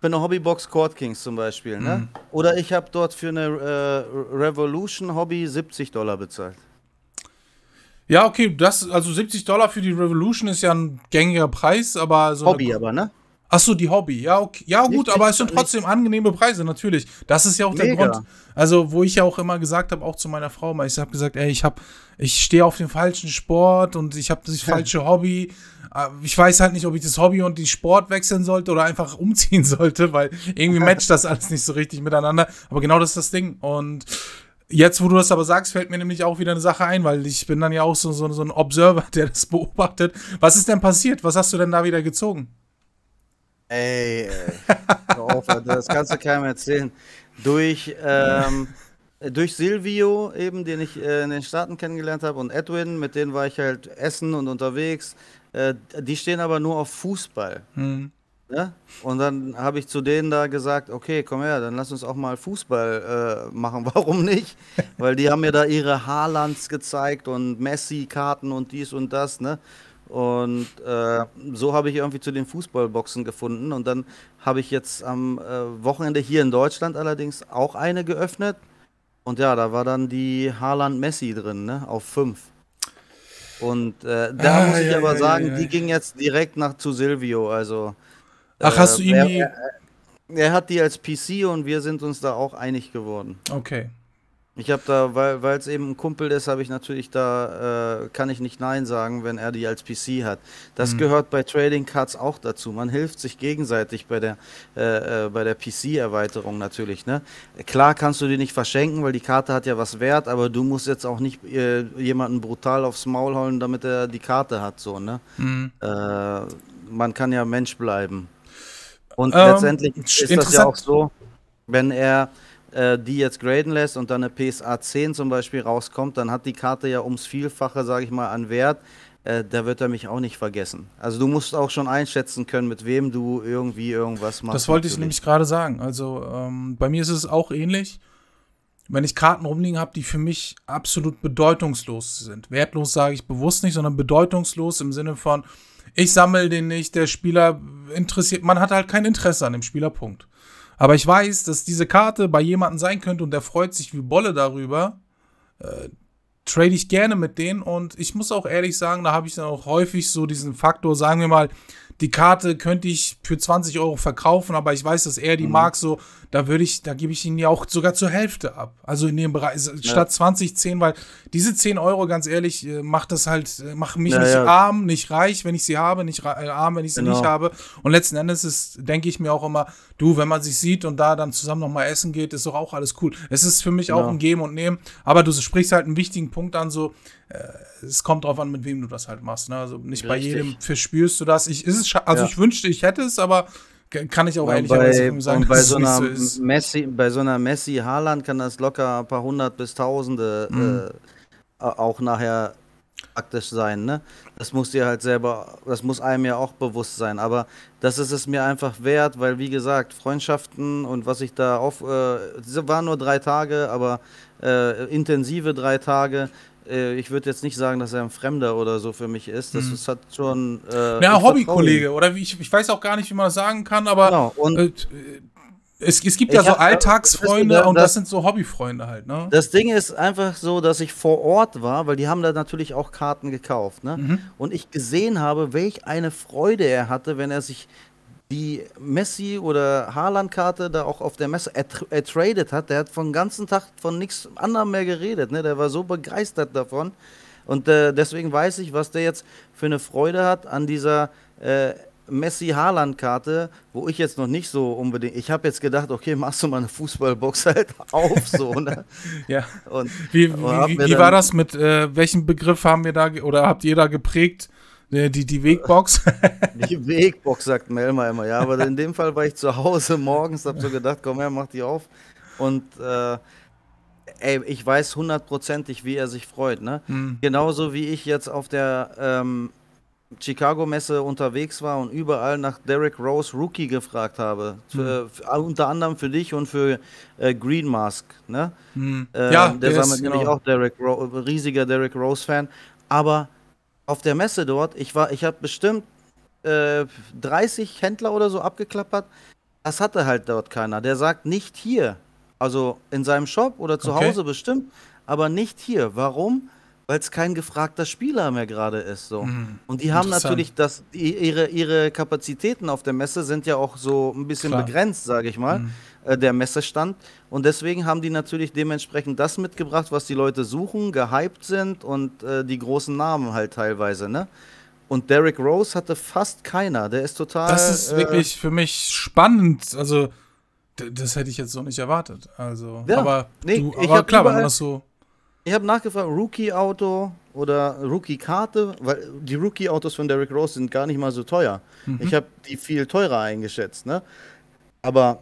Für eine Hobbybox Court Kings zum Beispiel, Mhm. ne? Oder ich habe dort für eine äh, Revolution Hobby 70 Dollar bezahlt. ja, okay, das, also 70 Dollar für die Revolution ist ja ein gängiger Preis, aber so Hobby aber, ne? Ach so, die Hobby. Ja, okay. Ja, gut, Nicht- aber es sind trotzdem angenehme Preise, natürlich. Das ist ja auch der Mega. Grund. Also, wo ich ja auch immer gesagt habe, auch zu meiner Frau, mal, ich habe gesagt, ey, ich habe, ich stehe auf den falschen Sport und ich habe das <laughs> falsche Hobby. Äh, Ich weiß halt nicht, ob ich das Hobby und die Sport wechseln sollte oder einfach <laughs> umziehen sollte, weil irgendwie <laughs> matcht das alles nicht so richtig miteinander. Aber genau das ist das Ding. Und Jetzt, wo du das aber sagst, fällt mir nämlich auch wieder eine Sache ein, weil ich bin dann ja auch so, so, so ein Observer, der das beobachtet. Was ist denn passiert? Was hast du denn da wieder gezogen? Ey, ey. <laughs> Hör auf, Alter, das kannst du keinem erzählen. Durch, ähm, durch Silvio eben, den ich äh, in den Staaten kennengelernt habe, und Edwin, mit denen war ich halt essen und unterwegs. Äh, die stehen aber nur auf Fußball. Hm. Ne? Und dann habe ich zu denen da gesagt, okay, komm her, dann lass uns auch mal Fußball äh, machen. <laughs> Warum nicht? Weil die haben mir da ihre Haarlands gezeigt und Messi-Karten und dies und das, ne? Und äh, so habe ich irgendwie zu den Fußballboxen gefunden. Und dann habe ich jetzt am äh, Wochenende hier in Deutschland allerdings auch eine geöffnet. Und ja, da war dann die Haaland Messi drin, ne? Auf fünf. Und äh, da Ah, muss ich ja, aber ja, sagen, ja, die ging jetzt direkt nach zu Silvio. Also Ach, hast du äh, irgendwie. wer- er hat die als PC und wir sind uns da auch einig geworden. Okay. Ich habe da, weil es eben ein Kumpel ist, habe ich natürlich da, äh, kann ich nicht Nein sagen, wenn er die als PC hat. Das mhm. gehört bei Trading Cards auch dazu. Man hilft sich gegenseitig bei der, äh, äh, bei der PC-Erweiterung natürlich. Ne? Klar kannst du die nicht verschenken, weil die Karte hat ja was wert, aber du musst jetzt auch nicht äh, jemanden brutal aufs Maul holen, damit er die Karte hat. So, ne? Mhm. Äh, man kann ja Mensch bleiben. Und ähm, letztendlich ist das ja auch so, wenn er äh, die jetzt graden lässt und dann eine PSA 10 zum Beispiel rauskommt, dann hat die Karte ja ums Vielfache, sage ich mal, an Wert. Äh, da wird er mich auch nicht vergessen. Also du musst auch schon einschätzen können, mit wem du irgendwie irgendwas machst. Das wollte natürlich. ich nämlich gerade sagen. Also ähm, bei mir ist es auch ähnlich. Wenn ich Karten rumliegen habe, die für mich absolut bedeutungslos sind. Wertlos sage ich bewusst nicht, sondern bedeutungslos im Sinne von, ich sammle den nicht, der Spieler interessiert, man hat halt kein Interesse an dem Spielerpunkt. Aber ich weiß, dass diese Karte bei jemandem sein könnte und der freut sich wie Bolle darüber. Äh, trade ich gerne mit denen und ich muss auch ehrlich sagen, da habe ich dann auch häufig so diesen Faktor, sagen wir mal, die Karte könnte ich für 20 Euro verkaufen, aber ich weiß, dass er die mhm. mag, so, da würde ich, da gebe ich ihn ja auch sogar zur Hälfte ab. Also in dem Bereich, ja. statt 20, 10, weil diese 10 Euro, ganz ehrlich, äh, macht das halt, äh, macht mich ja, nicht ja. arm, nicht reich, wenn ich sie habe, nicht äh, arm, wenn ich sie genau. nicht habe. Und letzten Endes ist, denke ich mir auch immer, du, wenn man sich sieht und da dann zusammen nochmal essen geht, ist doch auch alles cool. Es ist für mich genau. auch ein Geben und Nehmen, aber du sprichst halt einen wichtigen Punkt an, so, äh, es kommt drauf an, mit wem du das halt machst. Ne? Also nicht Richtig. bei jedem verspürst du das. Ich, ist es, also ich wünschte, ich hätte es, aber kann ich auch und ehrlicherweise sagen, bei so, einer so Messi, bei so einer Messi Haaland kann das locker ein paar hundert bis tausende mhm. äh, auch nachher praktisch sein, ne? Das muss dir halt selber, das muss einem ja auch bewusst sein. Aber das ist es mir einfach wert, weil wie gesagt, Freundschaften und was ich da auf, äh, waren nur drei Tage, aber äh, intensive drei Tage äh, ich würde jetzt nicht sagen, dass er ein Fremder oder so für mich ist. Das, mhm. das hat schon. Äh, ja, Hobbykollege oder wie, ich, ich weiß auch gar nicht, wie man das sagen kann, aber genau. und äh, es, es gibt ja so Alltagsfreunde das, und das, sind so Hobbyfreunde halt, ne? Das Ding ist einfach so, dass ich vor Ort war, weil die haben da natürlich auch Karten gekauft, ne? Mhm. Und ich gesehen habe, welch eine Freude er hatte, wenn er sich die Messi- oder Haaland-Karte da auch auf der Messe ertradet hat, der hat von ganzen Tag von nichts anderem mehr geredet. Ne? Der war so begeistert davon. Und äh, deswegen weiß ich, was der jetzt für eine Freude hat an dieser äh, Messi-Haaland-Karte, wo ich jetzt noch nicht so unbedingt. Ich habe jetzt gedacht, okay, machst du mal eine Fußballbox <laughs> halt auf, so, ne? <laughs> ja. Und, wie, wie, wie war das mit, äh, welchen Begriff haben wir da, oder habt ihr da geprägt? Die, die Wegbox. <laughs> die Wegbox, sagt Melma immer, ja. Aber in dem Fall war ich zu Hause morgens, hab so gedacht, komm her, mach die auf. Und äh, ey, ich weiß hundertprozentig, wie er sich freut, ne? Mhm. Genauso wie ich jetzt auf der ähm, Chicago-Messe unterwegs war und überall nach Derek Rose Rookie gefragt habe. Für, für, äh, unter anderem für dich und für äh, Green Mask, ne? Mhm. Äh, ja, der, war mit genau. auch Derek Ro riesiger Derek Rose-Fan. Aber auf der Messe dort, ich war, ich habe bestimmt äh, 30 Händler oder so abgeklappert. Das hatte halt dort keiner. Der sagt nicht hier. Also in seinem Shop oder zu okay. Hause bestimmt, aber nicht hier. Warum? Weil es kein gefragter Spieler mehr gerade ist. So. Mhm. Und die haben natürlich das, ihre, ihre Kapazitäten auf der Messe sind ja auch so ein bisschen Klar. begrenzt, sage ich mal. Mhm. Äh, der Messestand. Und deswegen haben die natürlich dementsprechend das mitgebracht, was die Leute suchen, gehypt sind und äh, die großen Namen halt teilweise, ne? Und Derrick Rose hatte fast keiner. Der ist total. Das ist äh, wirklich für mich spannend. Also, das hätte ich jetzt so nicht erwartet. Also, ja, aber, nee, du, aber klar, wenn man das so. Ich habe nachgefragt, Rookie-Auto oder Rookie-Karte, weil die Rookie-Autos von Derrick Rose sind gar nicht mal so teuer. Mhm. Ich habe die viel teurer eingeschätzt, ne? Aber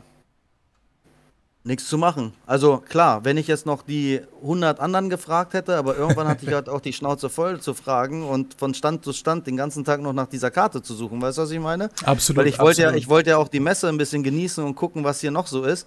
nichts zu machen. Also klar, wenn ich jetzt noch die 100 anderen gefragt hätte, aber irgendwann hatte ich <laughs> halt auch die Schnauze voll zu fragen und von Stand zu Stand den ganzen Tag noch nach dieser Karte zu suchen. Weißt du, was ich meine? Absolut. Weil ich wollte ja, ich wollte ja auch die Messe ein bisschen genießen und gucken, was hier noch so ist.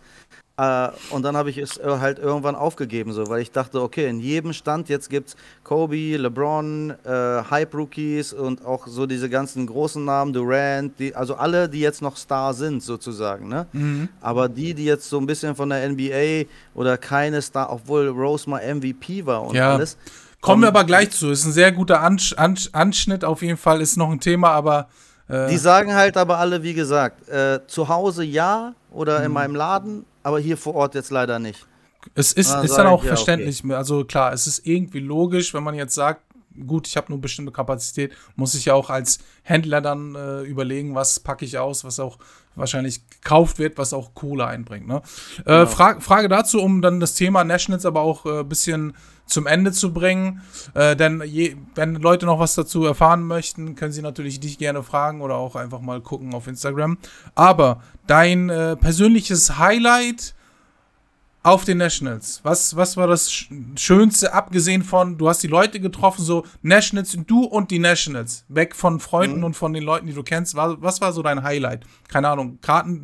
Äh, und dann habe ich es äh, halt irgendwann aufgegeben, so, weil ich dachte, okay, in jedem Stand jetzt gibt es Kobe, LeBron, äh, Hype-Rookies und auch so diese ganzen großen Namen, Durant, die, also alle, die jetzt noch Star sind, sozusagen. Ne? Mhm. Aber die, die jetzt so ein bisschen von der NBA oder keine Star, obwohl Rose mal MVP war und ja. alles. Kommen wir aber gleich zu. Ist ein sehr guter Ansch Ansch Anschnitt auf jeden Fall, ist noch ein Thema, aber Äh, Die sagen halt aber alle, wie gesagt, äh, zu Hause ja oder Mhm. in meinem Laden, aber hier vor Ort jetzt leider nicht. Es ist, Ah, ist dann ich, auch ja, verständlich. Also klar, es ist irgendwie logisch, wenn man jetzt sagt, gut, ich habe nur bestimmte Kapazität, muss ich ja auch als Händler dann äh, überlegen, was packe ich aus, was auch wahrscheinlich gekauft wird, was auch Kohle einbringt. Ne? Genau. Äh, Fra Frage dazu, um dann das Thema Nationals aber auch ein äh, bisschen zum Ende zu bringen. Äh, denn je, wenn Leute noch was dazu erfahren möchten, können sie natürlich dich gerne fragen oder auch einfach mal gucken auf Instagram. Aber dein äh, persönliches Highlight auf den Nationals. Was, was war das Sch- Schönste, abgesehen von, du hast die Leute getroffen, so Nationals, du und die Nationals, weg von Freunden Mhm. und von den Leuten, die du kennst. War, was war so dein Highlight? Keine Ahnung, Karten,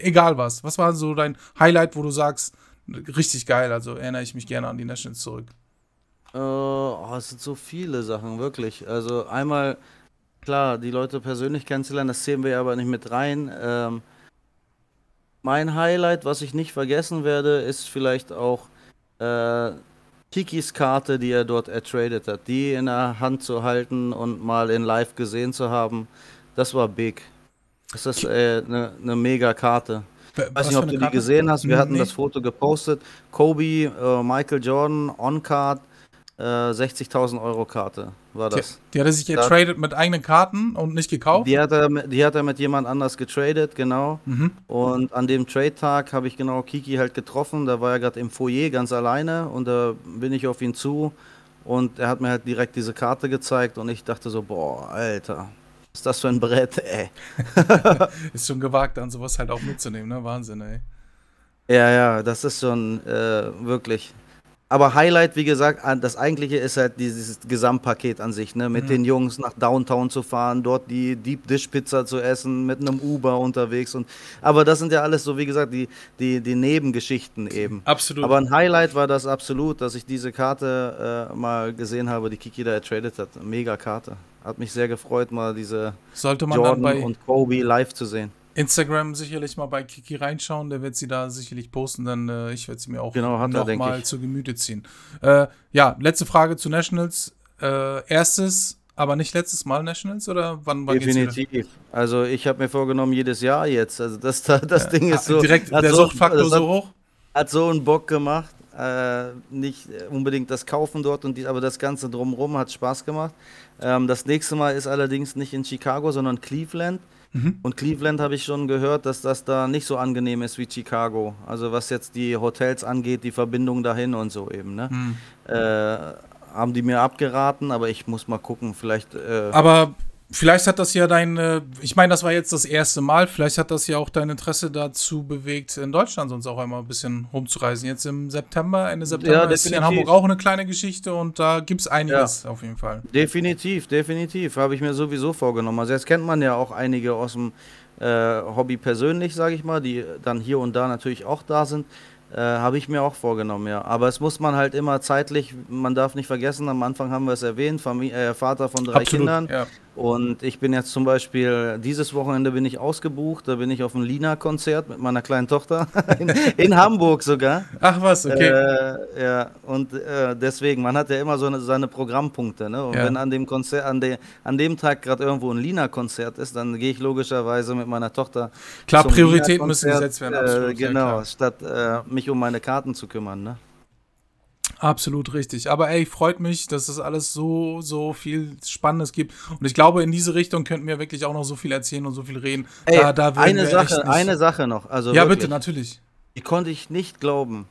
egal was. Was war so dein Highlight, wo du sagst, richtig geil, also erinnere ich mich gerne an die Nationals zurück. Äh, oh, es sind so viele Sachen, wirklich. Also einmal, klar, die Leute persönlich kennenzulernen, das zählen wir ja aber nicht mit rein. Ähm, mein Highlight, was ich nicht vergessen werde, ist vielleicht auch äh, Kikis Karte, die er dort ertradet hat. Die in der Hand zu halten und mal in live gesehen zu haben, das war big. Das ist eine äh, ne- ne mega Karte. Weiß nicht, ob du die gesehen hast. Wir hatten Nee. das Foto gepostet. Kobe, äh, Michael Jordan, On-Card, äh, 60.000 Euro Karte war Die, das. die hat er sich getradet mit eigenen Karten und nicht gekauft. Die hat, er, mit- die hat er mit jemand anders getradet, genau. Mhm. Und an dem Trade-Tag habe ich genau Kiki halt getroffen. Da war er gerade im Foyer ganz alleine und da bin ich auf ihn zu und er hat mir halt direkt diese Karte gezeigt und ich dachte so, boah, Alter, was ist das für ein Brett, ey. <laughs> Ist schon gewagt, dann sowas halt auch mitzunehmen, ne? Wahnsinn, ey. Ja, ja, das ist schon äh, wirklich. Aber Highlight, wie gesagt, das eigentliche ist halt dieses Gesamtpaket an sich, ne? Mit Mhm. den Jungs nach Downtown zu fahren, dort die Deep Dish Pizza zu essen, mit einem Uber unterwegs und. Aber das sind ja alles so, wie gesagt, die, die, die Nebengeschichten eben. Absolut. Aber ein Highlight war das absolut, dass ich diese Karte äh, mal gesehen habe, die Kiki da ertradet hat. Mega Karte. Hat mich sehr gefreut, mal diese Sollte man Jordan bei und Kobe live zu sehen. Instagram sicherlich mal bei Kiki reinschauen, der wird sie da sicherlich posten, dann äh, ich werde sie mir auch Genau, hat noch denk mal ich. zu Gemüte ziehen. Äh, ja, letzte Frage zu Nationals. Äh, erstes, aber nicht letztes Mal Nationals oder wann, wieder? Definitiv. Also ich habe mir vorgenommen, jedes Jahr jetzt. Also das, <laughs> das Ding ist so. Direkt der so, Suchtfaktor so hoch? hat so einen Bock gemacht. Äh, nicht unbedingt das Kaufen dort, und die, aber das Ganze drumherum hat Spaß gemacht. Ähm, das nächste Mal ist allerdings nicht in Chicago, sondern Cleveland. Mhm. Und Cleveland habe ich schon gehört, dass das da nicht so angenehm ist wie Chicago. Also was jetzt die Hotels angeht, die Verbindung dahin und so eben. Ne? Mhm. Äh, haben die mir abgeraten, aber ich muss mal gucken. Vielleicht. Äh, Aber vielleicht hat das ja dein, äh, ich meine, das war jetzt das erste Mal, vielleicht hat das ja auch dein Interesse dazu bewegt, in Deutschland sonst auch einmal ein bisschen rumzureisen. Jetzt im September, Ende September Ja, ist hier in definitiv. Hamburg auch eine kleine Geschichte und da gibt es einiges auf jeden Fall. Definitiv, definitiv. Habe ich mir sowieso vorgenommen. Also jetzt kennt man ja auch einige aus dem äh, Hobby persönlich, sage ich mal, die dann hier und da natürlich auch da sind. Äh, Habe ich mir auch vorgenommen, ja. Aber es muss man halt immer zeitlich, man darf nicht vergessen, am Anfang haben wir es erwähnt, Famili äh, Vater von drei Absolut, Kindern. ja. Und ich bin jetzt zum Beispiel, dieses Wochenende bin ich ausgebucht, da bin ich auf dem Lina-Konzert mit meiner kleinen Tochter, <laughs> in, in Hamburg sogar. Ach was, okay. Äh, ja, und äh, deswegen, man hat ja immer so eine, seine Programmpunkte, ne? Und Ja. wenn an dem Konzert, an, de, an dem Tag gerade irgendwo ein Lina-Konzert ist, dann gehe ich logischerweise mit meiner Tochter. Klar, Prioritäten müssen gesetzt werden, absolut, Äh, ja, genau, klar. statt äh, mich um meine Karten zu kümmern, ne? Absolut richtig. Aber ey, freut mich, dass es alles so, so viel Spannendes gibt. Und ich glaube, in diese Richtung könnten wir wirklich auch noch so viel erzählen und so viel reden. Ey, da, da eine Sache, nicht- eine Sache noch. Also Ja, wirklich, bitte, natürlich. Die konnte ich nicht glauben.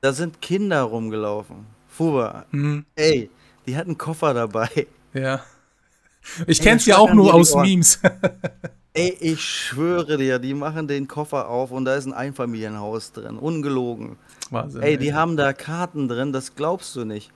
Da sind Kinder rumgelaufen. Fuba, Mhm. ey, die hatten Koffer dabei. Ja. <laughs> Ich kenn's ja auch nur aus. Memes. <laughs> Ey, ich schwöre dir, die machen den Koffer auf und da ist ein Einfamilienhaus drin. Ungelogen. Wahnsinn. Ey, die haben da Karten drin, das glaubst du nicht.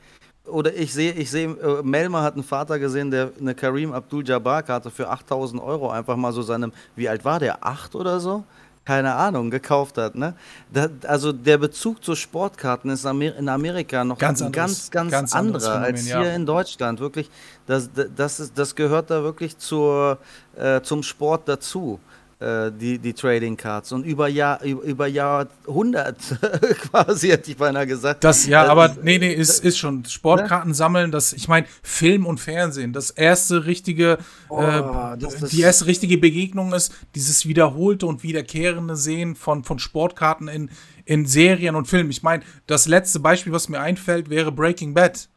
Oder ich sehe, ich sehe, äh, Melma hat einen Vater gesehen, der eine Karim Abdul-Jabbar-Karte für 8000 Euro einfach mal so seinem, wie alt war der? Acht oder so? Keine Ahnung, gekauft hat, ne? Da, also der Bezug zu Sportkarten ist Amer in Amerika noch Ganz ein anderes- ganz, ganz, ganz anderer als Phänomen, hier ja. in Deutschland. Wirklich, das, das, ist, das gehört da wirklich zur, äh, zum Sport dazu. Äh, die, die Trading Cards und über, Jahr, über Jahrhundert <laughs> quasi, hätte ich beinahe gesagt. Das, ja, äh, aber nee, nee, ist, ist schon. Sportkarten ne? sammeln, das, ich meine, Film und Fernsehen, das erste richtige, oh, äh, die erste richtige Begegnung ist dieses wiederholte und wiederkehrende Sehen von, von Sportkarten in, in Serien und Filmen. Ich meine, das letzte Beispiel, was mir einfällt, wäre Breaking Bad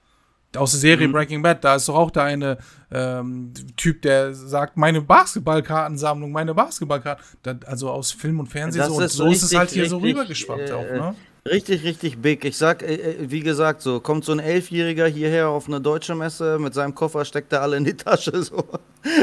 aus der Serie mhm. Breaking Bad, da ist doch auch der eine ähm, Typ, der sagt, meine Basketballkartensammlung, meine Basketballkarten. Das, also aus Film und Fernsehen das so. Und so richtig, ist es halt hier richtig, so rübergeschwappt äh, auch, ne? Richtig, richtig big. Ich sag, äh, äh, wie gesagt, so kommt so ein Elfjähriger hierher auf eine deutsche Messe, mit seinem Koffer steckt er alle in die Tasche, <laughs> so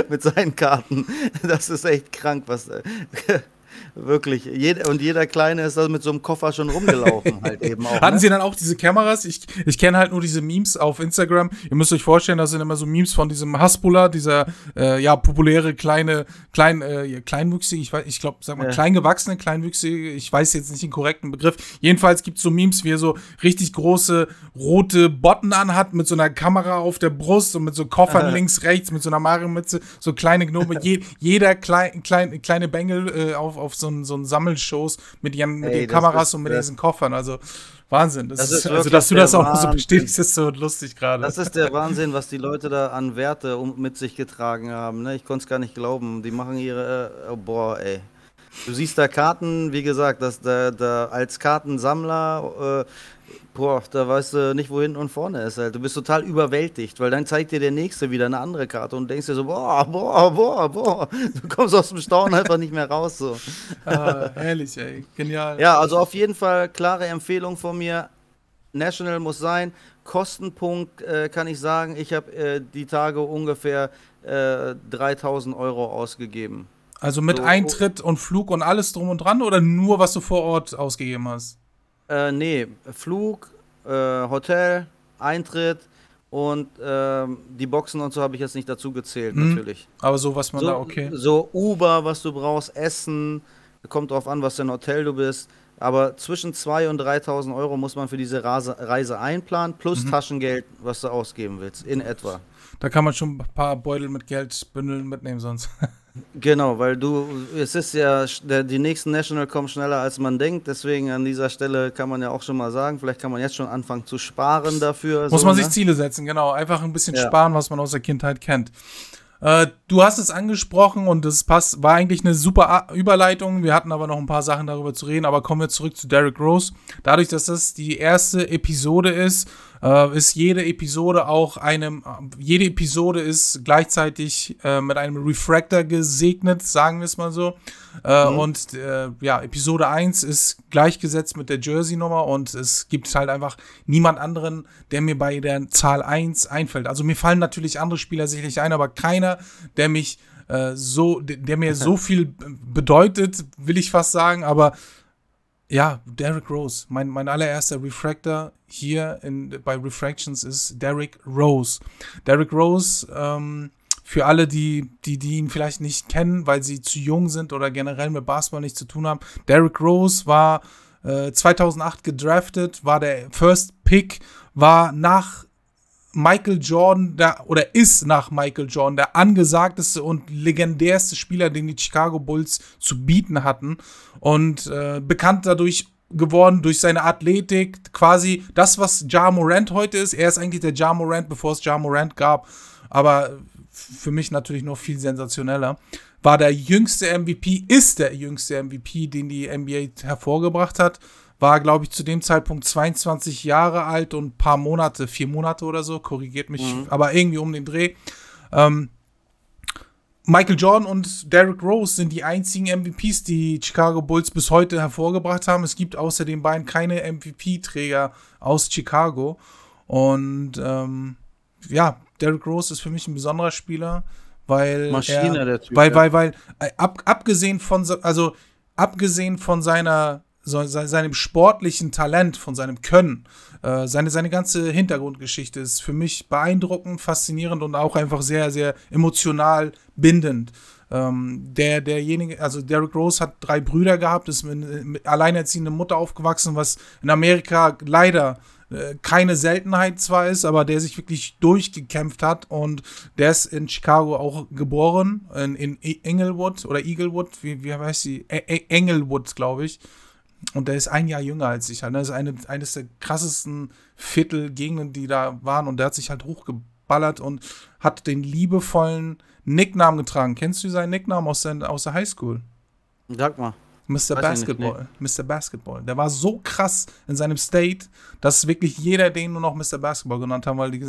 mit seinen Karten. Das ist echt krank, was. <laughs> Wirklich. Jed und jeder Kleine ist da mit so einem Koffer schon rumgelaufen, halt <laughs> eben auch. Hatten ne? sie dann auch diese Kameras? Ich, ich kenne halt nur diese Memes auf Instagram. Ihr müsst euch vorstellen, das sind immer so Memes von diesem Hasbulla, dieser äh, ja populäre kleine, klein, äh, kleinwüchsige, ich weiß, ich glaube, sag mal, ja. kleingewachsene, kleinwüchsige, ich weiß jetzt nicht den korrekten Begriff. Jedenfalls gibt es so Memes, wie er so richtig große rote Botten anhat, mit so einer Kamera auf der Brust und mit so Koffern links, rechts, mit so einer Mario-Mütze, so kleine Gnome. <laughs> Je, jeder klein, klein, kleine Bengel äh, auf, auf so ein, so ein Sammelshows mit ihren, mit Ey, den Kameras ist, und mit diesen Koffern. Also Wahnsinn. Das, das ist, also, dass du das auch Wahnsinn. so bestätigst, ist so lustig gerade. Das ist der Wahnsinn, was die Leute da an Werte um, mit sich getragen haben. Ne? Ich konnte es gar nicht glauben. Die machen ihre, äh, oh, boah, ey. Du siehst da Karten, wie gesagt, dass da, da als Kartensammler äh, Boah, da weißt du nicht, wo hinten und vorne ist halt. Du bist total überwältigt, weil dann zeigt dir der Nächste wieder eine andere Karte und denkst dir so, boah, boah, boah, boah. Du kommst aus dem Staunen einfach nicht mehr raus so. Ah, herrlich, ey. Genial. Ja, also auf jeden Fall klare Empfehlung von mir. National muss sein. Kostenpunkt äh, kann ich sagen, ich habe äh, die Tage ungefähr äh, 3000 Euro ausgegeben. Also mit so, Eintritt und Flug und alles drum und dran oder nur, was du vor Ort ausgegeben hast? Äh, nee, Flug, äh, Hotel, Eintritt und äh, die Boxen und so habe ich jetzt nicht dazu gezählt, mhm. natürlich. Aber so, was man so, da, okay. So Uber, was du brauchst, Essen, kommt drauf an, was für ein Hotel du bist. Aber zwischen 2.000 und 3.000 Euro muss man für diese Reise, Reise einplanen, plus mhm. Taschengeld, was du ausgeben willst, in etwa. Da kann man schon ein paar Beutel mit Geld bündeln mitnehmen sonst. <laughs> Genau, weil du, es ist ja, der, die nächsten National kommen schneller als man denkt, deswegen an dieser Stelle kann man ja auch schon mal sagen, vielleicht kann man jetzt schon anfangen zu sparen dafür. Muss so, man sich ne? Ziele setzen, genau, einfach ein bisschen ja. sparen, was man aus der Kindheit kennt. Äh, du hast es angesprochen und es passt, war eigentlich eine super Überleitung. Wir hatten aber noch ein paar Sachen darüber zu reden, aber kommen wir zurück zu Derek Rose. Dadurch, dass das die erste Episode ist, äh, ist jede Episode auch einem, jede Episode ist gleichzeitig äh, mit einem Refractor gesegnet, sagen wir es mal so. Äh, mhm. Und äh, ja, Episode 1 ist gleichgesetzt mit der Jersey-Nummer und es gibt halt einfach niemand anderen, der mir bei der Zahl 1 einfällt. Also mir fallen natürlich andere Spieler sicherlich ein, aber keiner, der mich äh, so, der mir so <laughs> viel bedeutet, will ich fast sagen, aber ja, Derek Rose. Mein, mein allererster Refractor hier in, bei Refractions ist Derek Rose. Derek Rose, ähm, für alle, die, die, die ihn vielleicht nicht kennen, weil sie zu jung sind oder generell mit Basketball nichts zu tun haben. Derek Rose war äh, 2008 gedraftet, war der First Pick, war nach Michael Jordan der, oder ist nach Michael Jordan der angesagteste und legendärste Spieler, den die Chicago Bulls zu bieten hatten. Und äh, bekannt dadurch geworden durch seine Athletik, quasi das, was Ja Morant heute ist. Er ist eigentlich der Ja Morant, bevor es Ja Morant gab. Aber für mich natürlich noch viel sensationeller. War der jüngste MVP, ist der jüngste MVP, den die NBA hervorgebracht hat war, glaube ich, zu dem Zeitpunkt 22 Jahre alt und ein paar Monate, vier Monate oder so, korrigiert mich, mhm. aber irgendwie um den Dreh. Ähm, Michael Jordan und Derrick Rose sind die einzigen MVPs, die Chicago Bulls bis heute hervorgebracht haben. Es gibt außer den beiden keine MVP-Träger aus Chicago. Und ähm, ja, Derrick Rose ist für mich ein besonderer Spieler, weil Maschine er, der Typ, weil, weil, weil, äh, ab, abgesehen von, also abgesehen von seiner so, seinem sportlichen Talent, von seinem Können. Äh, seine, seine ganze Hintergrundgeschichte ist für mich beeindruckend, faszinierend und auch einfach sehr, sehr emotional bindend. Ähm, der, derjenige, also Derrick Rose hat drei Brüder gehabt, ist mit, mit alleinerziehender Mutter aufgewachsen, was in Amerika leider äh, keine Seltenheit zwar ist, aber der sich wirklich durchgekämpft hat und der ist in Chicago auch geboren, in, in Englewood oder Eaglewood, wie, wie heißt sie? E e Englewood, glaube ich. Und der ist ein Jahr jünger als ich halt. Das ist eine, eines der krassesten Viertelgegenden, die da waren. Und der hat sich halt hochgeballert und hat den liebevollen Nicknamen getragen. Kennst du seinen Nicknamen aus der, aus der Highschool? Sag mal. Mr. Basketball. Nicht, Mr. Basketball. Der war so krass in seinem State, dass wirklich jeder den nur noch Mr. Basketball genannt haben, weil, die,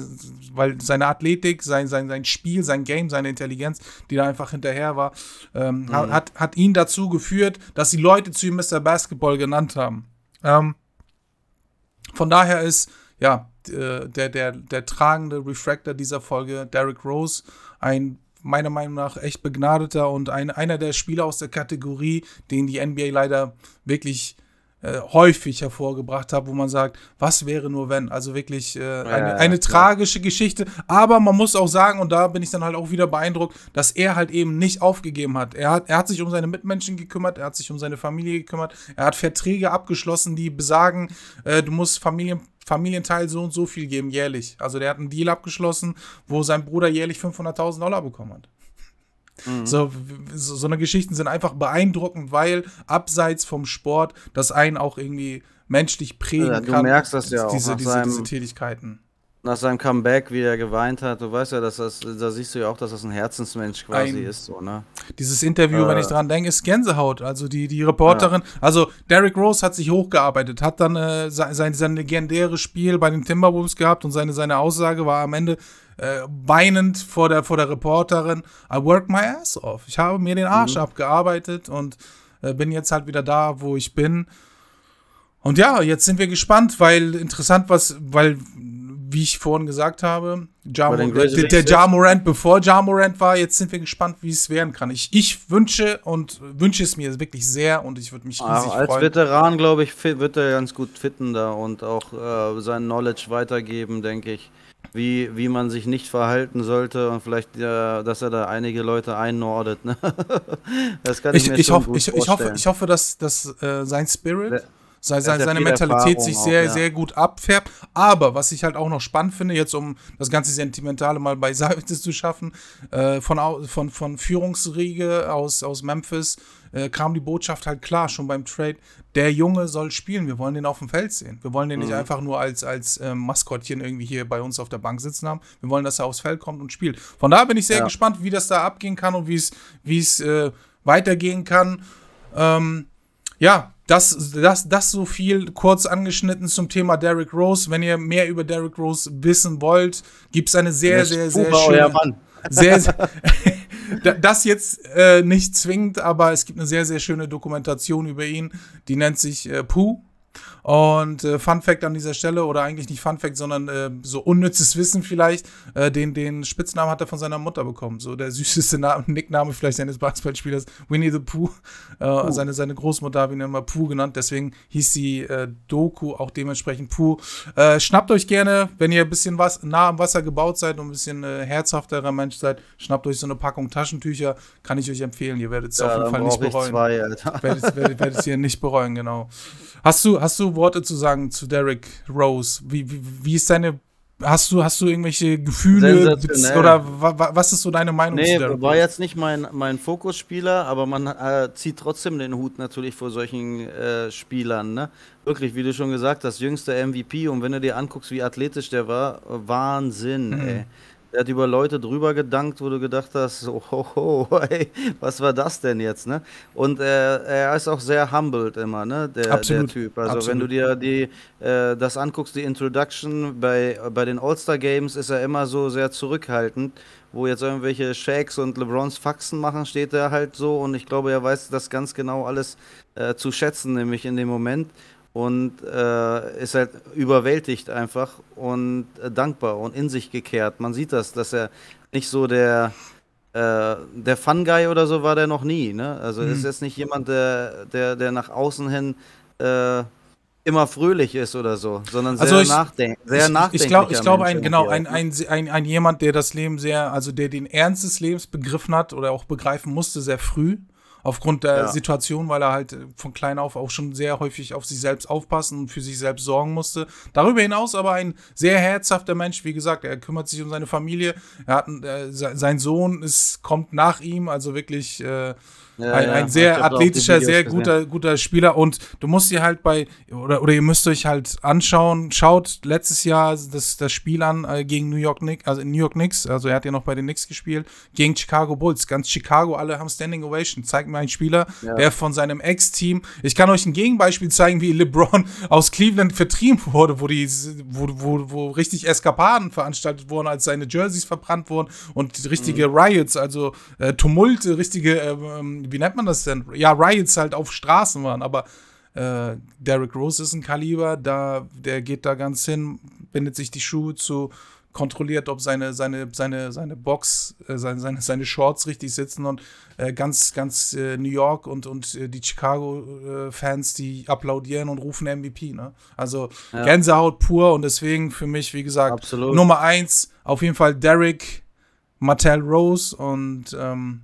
weil seine Athletik, sein, sein, sein Spiel, sein Game, seine Intelligenz, die da einfach hinterher war, ähm, mhm. hat, hat ihn dazu geführt, dass die Leute zu ihm Mr. Basketball genannt haben. Ähm, von daher ist, ja, der, der, der tragende Refractor dieser Folge, Derrick Rose, ein meiner Meinung nach echt begnadeter und ein, einer der Spieler aus der Kategorie, den die NBA leider wirklich äh, häufig hervorgebracht hat, wo man sagt, was wäre nur wenn? Also wirklich äh, eine, ja, eine ja. tragische Geschichte. Aber man muss auch sagen, und da bin ich dann halt auch wieder beeindruckt, dass er halt eben nicht aufgegeben hat. Er hat, er hat sich um seine Mitmenschen gekümmert, er hat sich um seine Familie gekümmert, er hat Verträge abgeschlossen, die besagen, äh, du musst Familien Familienteil so und so viel geben, jährlich. Also der hat einen Deal abgeschlossen, wo sein Bruder jährlich 500.000 Dollar bekommen hat. Mhm. So, so, so eine Geschichten sind einfach beeindruckend, weil abseits vom Sport das einen auch irgendwie menschlich prägen ja, du kann. Du merkst das ja auch. Diese, diese, diese Tätigkeiten nach seinem Comeback, wie er geweint hat, du weißt ja, dass das, da siehst du ja auch, dass das ein Herzensmensch quasi ein, ist, so, ne? Dieses Interview, äh, wenn ich dran denke, ist Gänsehaut. Also die, die Reporterin, ja. also Derrick Rose hat sich hochgearbeitet, hat dann äh, sein, sein legendäres Spiel bei den Timberwolves gehabt und seine, seine Aussage war am Ende äh, weinend vor der, vor der Reporterin, I work my ass off. Ich habe mir den Arsch mhm. abgearbeitet und äh, bin jetzt halt wieder da, wo ich bin. Und ja, jetzt sind wir gespannt, weil interessant was, weil wie ich vorhin gesagt habe, ja der, der Ja Morant, bevor Ja Morant war, jetzt sind wir gespannt, wie es werden kann. Ich, ich wünsche und wünsche es mir wirklich sehr und ich würde mich riesig als freuen. Als Veteran, glaube ich, wird er ganz gut fitten da und auch äh, sein Knowledge weitergeben, denke ich. Wie, wie man sich nicht verhalten sollte und vielleicht, äh, dass er da einige Leute einnordet. Ne? <laughs> das kann ich, ich mir ich, hoff, ich, ich, hoffe, ich hoffe, dass, dass äh, sein Spirit. Le seine, seine Mentalität sich sehr, auch, ja. sehr gut abfärbt. Aber was ich halt auch noch spannend finde, jetzt um das ganze Sentimentale mal beiseite <laughs> zu schaffen, äh, von, von, von Führungsriege aus, aus Memphis äh, kam die Botschaft halt klar, schon beim Trade, der Junge soll spielen, wir wollen den auf dem Feld sehen. Wir wollen den mhm. nicht einfach nur als, als äh, Maskottchen irgendwie hier bei uns auf der Bank sitzen haben. Wir wollen, dass er aufs Feld kommt und spielt. Von daher bin ich sehr ja. gespannt, wie das da abgehen kann und wie es äh, weitergehen kann. Ähm, ja, das, das, das so viel kurz angeschnitten zum Thema Derrick Rose. Wenn ihr mehr über Derrick Rose wissen wollt, gibt es eine sehr, sehr, sehr, sehr schöne. Sehr, sehr das jetzt äh, nicht zwingend, aber es gibt eine sehr, sehr schöne Dokumentation über ihn. Die nennt sich äh, Pooh. Und äh, Fun Fact an dieser Stelle, oder eigentlich nicht Fun Fact, sondern äh, so unnützes Wissen vielleicht, äh, den, den Spitznamen hat er von seiner Mutter bekommen. So der süßeste Name, Nickname vielleicht seines Basketballspielers, Winnie the Pooh. Äh, seine, seine Großmutter habe ihn immer Pooh genannt, deswegen hieß sie äh, Doku auch dementsprechend Pooh. Äh, schnappt euch gerne, wenn ihr ein bisschen was nah am Wasser gebaut seid und ein bisschen herzhafterer Mensch seid, schnappt euch so eine Packung Taschentücher, kann ich euch empfehlen. Ihr werdet es ja, auf jeden Fall nicht bereuen. Zwei, werdet, werdet, werdet es hier nicht bereuen, genau. Hast du, hast du Worte zu sagen zu Derek Rose? Wie, wie, wie ist deine Hast du, hast du irgendwelche Gefühle oder was ist so deine Meinung nee, zu Derek war jetzt nicht mein, mein Fokusspieler, aber man äh, zieht trotzdem den Hut natürlich vor solchen äh, Spielern. Ne? Wirklich, wie du schon gesagt hast, jüngster MVP und wenn du dir anguckst, wie athletisch der war, Wahnsinn, mhm. ey. Er hat über Leute drüber gedankt, wo du gedacht hast, so, <laughs> ho, ho, hey, was war das denn jetzt, ne? Und äh, er ist auch sehr humbled immer, ne, der, der Typ. Also Absolut. wenn du dir die, äh, das anguckst, die Introduction bei, bei den All-Star Games, ist er immer so sehr zurückhaltend. Wo jetzt irgendwelche Shakes und LeBrons Faxen machen, steht er halt so und ich glaube, er weiß das ganz genau alles äh, zu schätzen, nämlich in dem Moment und äh, ist halt überwältigt einfach und äh, dankbar und in sich gekehrt. Man sieht das, dass er nicht so der äh, der Fun Guy oder so war der noch nie. Ne? Also mhm. ist jetzt nicht jemand, der, der, der nach außen hin äh, immer fröhlich ist oder so, sondern sehr, also ich, nachdenk sehr ich, nachdenklich. Ich glaube, ich glaube ein, genau, ein, ein, ein, ein jemand, der das Leben sehr, also der den Ernst des Lebens begriffen hat oder auch begreifen musste, sehr früh aufgrund der Ja. Situation, weil er halt von klein auf auch schon sehr häufig auf sich selbst aufpassen und für sich selbst sorgen musste. Darüber hinaus aber ein sehr herzhafter Mensch, wie gesagt, er kümmert sich um seine Familie, er hat, äh, se- sein Sohn ist, kommt nach ihm, also wirklich äh, Ja, ein, ein sehr athletischer, sehr gesehen. guter, guter Spieler und du musst dir halt bei, oder, oder ihr müsst euch halt anschauen, schaut letztes Jahr das, das Spiel an äh, gegen New York Knicks, also in New York Knicks, also er hat ja noch bei den Knicks gespielt, gegen Chicago Bulls, ganz Chicago, alle haben Standing Ovation, zeigt mir einen Spieler, Ja. der von seinem Ex-Team, ich kann euch ein Gegenbeispiel zeigen, wie LeBron aus Cleveland vertrieben wurde, wo die, wo, wo, wo richtig Eskapaden veranstaltet wurden, als seine Jerseys verbrannt wurden und richtige Riots, also äh, Tumulte, richtige, ähm, wie nennt man das denn? Ja, Riots halt auf Straßen waren, aber äh, Derrick Rose ist ein Kaliber, da, der geht da ganz hin, bindet sich die Schuhe zu, kontrolliert, ob seine, seine, seine, seine Box, äh, seine, seine, seine Shorts richtig sitzen und äh, ganz, ganz äh, New York und, und äh, die Chicago-Fans, die applaudieren und rufen MVP. Ne? Also Ja. Gänsehaut pur und deswegen für mich, wie gesagt, Absolut. Nummer eins auf jeden Fall Derrick, Martell Rose und ähm,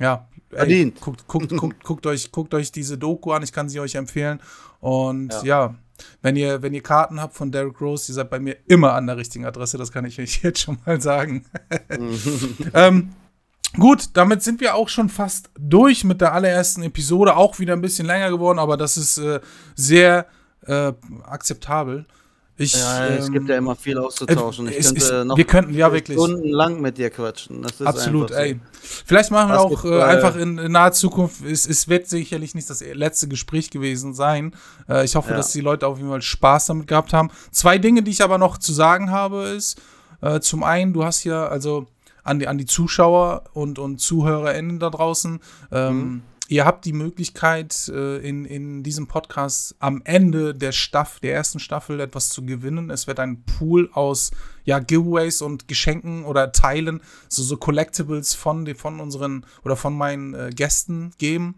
ja, ey, Verdient. guckt, guckt, <laughs> guckt, guckt, euch, guckt euch diese Doku an, ich kann sie euch empfehlen. Und ja, Ja. wenn, ihr, wenn ihr Karten habt von Derrick Rose, ihr seid bei mir immer an der richtigen Adresse, das kann ich euch <laughs> jetzt schon mal sagen. <laughs> ähm, gut, damit sind wir auch schon fast durch mit der allerersten Episode, auch wieder ein bisschen länger geworden, aber das ist äh, sehr äh, akzeptabel. Ich, Ja, es ähm, gibt ja immer viel auszutauschen. Ich es könnte ist- noch wir könnten, ja wirklich. stundenlang mit dir quatschen. Das ist Absolut, so. ey. Vielleicht machen wir auch äh, äh, einfach in, in naher Zukunft, es, es wird sicherlich nicht das letzte Gespräch gewesen sein. Äh, ich hoffe, Ja. dass die Leute auf jeden Fall Spaß damit gehabt haben. Zwei Dinge, die ich aber noch zu sagen habe, ist, äh, zum einen, du hast hier, also an die, an die Zuschauer und, und ZuhörerInnen da draußen, ähm, Mhm. Ihr habt die Möglichkeit, äh, in, in diesem Podcast am Ende der Staffel, der ersten Staffel etwas zu gewinnen. Es wird ein Pool aus ja, Giveaways und Geschenken oder Teilen, so, so Collectibles von, von unseren oder von meinen äh, Gästen geben.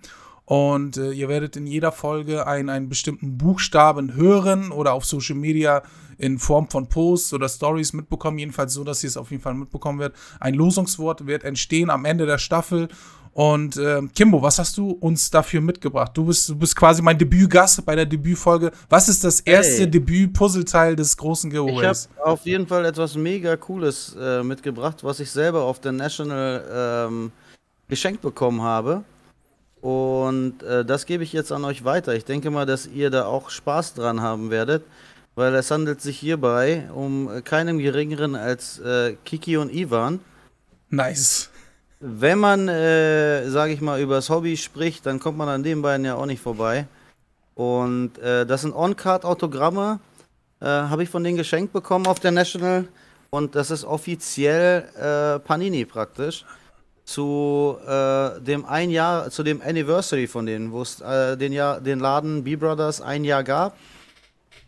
Und äh, ihr werdet in jeder Folge einen, einen bestimmten Buchstaben hören oder auf Social Media in Form von Posts oder Stories mitbekommen. Jedenfalls so, dass ihr es auf jeden Fall mitbekommen werdet. Ein Losungswort wird entstehen am Ende der Staffel. Und ähm, Kimbo, was hast du uns dafür mitgebracht? Du bist, du bist quasi mein Debütgast bei der Debütfolge. Was ist das erste Hey. Debüt-Puzzleteil des großen Ich habe Giveaways? auf jeden Fall etwas mega Cooles äh, mitgebracht, was ich selber auf der National ähm, geschenkt bekommen habe. Und äh, das gebe ich jetzt an euch weiter. Ich denke mal, dass ihr da auch Spaß dran haben werdet, weil es handelt sich hierbei um äh, keinen geringeren als äh, Kiki und Ivan. Nice. Wenn man, äh, sage ich mal, über das Hobby spricht, dann kommt man an den beiden ja auch nicht vorbei. Und äh, das sind On-Card-Autogramme, äh, habe ich von denen geschenkt bekommen auf der National. Und das ist offiziell äh, Panini praktisch. Zu äh, dem ein Jahr, zu dem Anniversary von denen, wo es äh, den, Jahr, den Laden B-Brothers ein Jahr gab.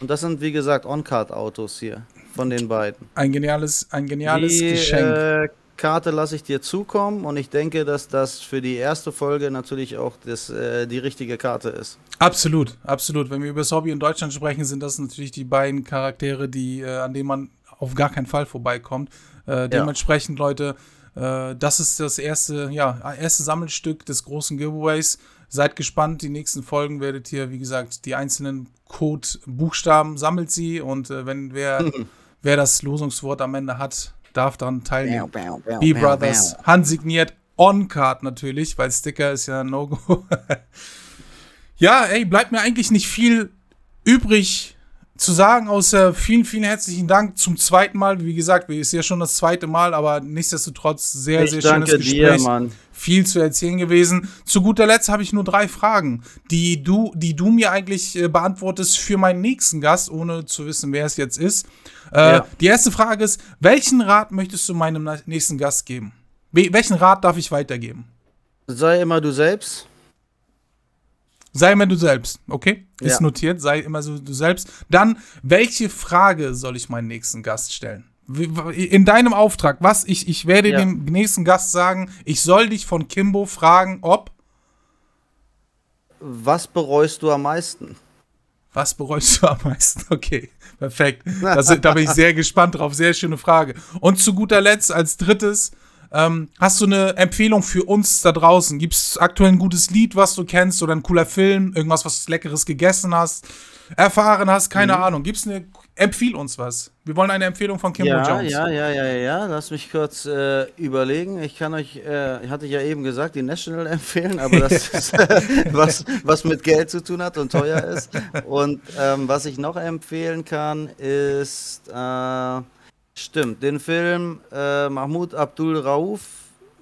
Und das sind, wie gesagt, On-Card-Autos hier von den beiden. Ein geniales, ein geniales Die Geschenk. Karte lasse ich dir zukommen und ich denke, dass das für die erste Folge natürlich auch das, äh, die richtige Karte ist. Absolut, absolut. Wenn wir über das Hobby in Deutschland sprechen, sind das natürlich die beiden Charaktere, die, äh, an denen man auf gar keinen Fall vorbeikommt. Äh, dementsprechend, Leute, äh, das ist das erste, ja, erste Sammelstück des großen Giveaways. Seid gespannt, die nächsten Folgen werdet ihr, wie gesagt, die einzelnen Code-Buchstaben sammelt sie und äh, wenn wer, <laughs> wer das Losungswort am Ende hat, darf daran teilnehmen. B-Brothers, handsigniert, On-Card natürlich, weil Sticker ist ja ein No-Go. <laughs> ja, ey, bleibt mir eigentlich nicht viel übrig zu sagen, außer vielen, vielen herzlichen Dank zum zweiten Mal. Wie gesagt, es ist ja schon das zweite Mal, aber nichtsdestotrotz sehr, Ich sehr schönes danke dir, Gespräch. Mann. Viel zu erzählen gewesen. Zu guter Letzt habe ich nur drei Fragen, die du, die du mir eigentlich äh, beantwortest für meinen nächsten Gast, ohne zu wissen, wer es jetzt ist. Äh, Ja. Die erste Frage ist: Welchen Rat möchtest du meinem nächsten Gast geben? We welchen Rat darf ich weitergeben? Sei immer du selbst. Sei immer du selbst, okay? Ist Ja. notiert, sei immer so du selbst. Dann, welche Frage soll ich meinen nächsten Gast stellen? In deinem Auftrag, was ich, ich werde Ja. dem nächsten Gast sagen, ich soll dich von Kimbo fragen, ob, Was bereust du am meisten? was bereust du am meisten? <laughs> Okay, perfekt. <laughs> Das, da bin ich sehr gespannt drauf, sehr schöne Frage. Und zu guter Letzt, als drittes, Ähm, hast du eine Empfehlung für uns da draußen? Gibt es aktuell ein gutes Lied, was du kennst oder ein cooler Film, irgendwas, was leckeres gegessen hast, erfahren hast, keine mhm. Ahnung. Gibt es eine Empfiehl uns was. Wir wollen eine Empfehlung von Kimbo ja, Jones. Ja, ja, ja, ja, ja. Lass mich kurz äh, überlegen. Ich kann euch, äh, hatte ich ja eben gesagt, die National <laughs> empfehlen, aber das <laughs> ist <laughs> was, was mit Geld zu tun hat und teuer ist. Und ähm, was ich noch empfehlen kann, ist, äh, stimmt, den Film äh, Mahmoud Abdul Rauf.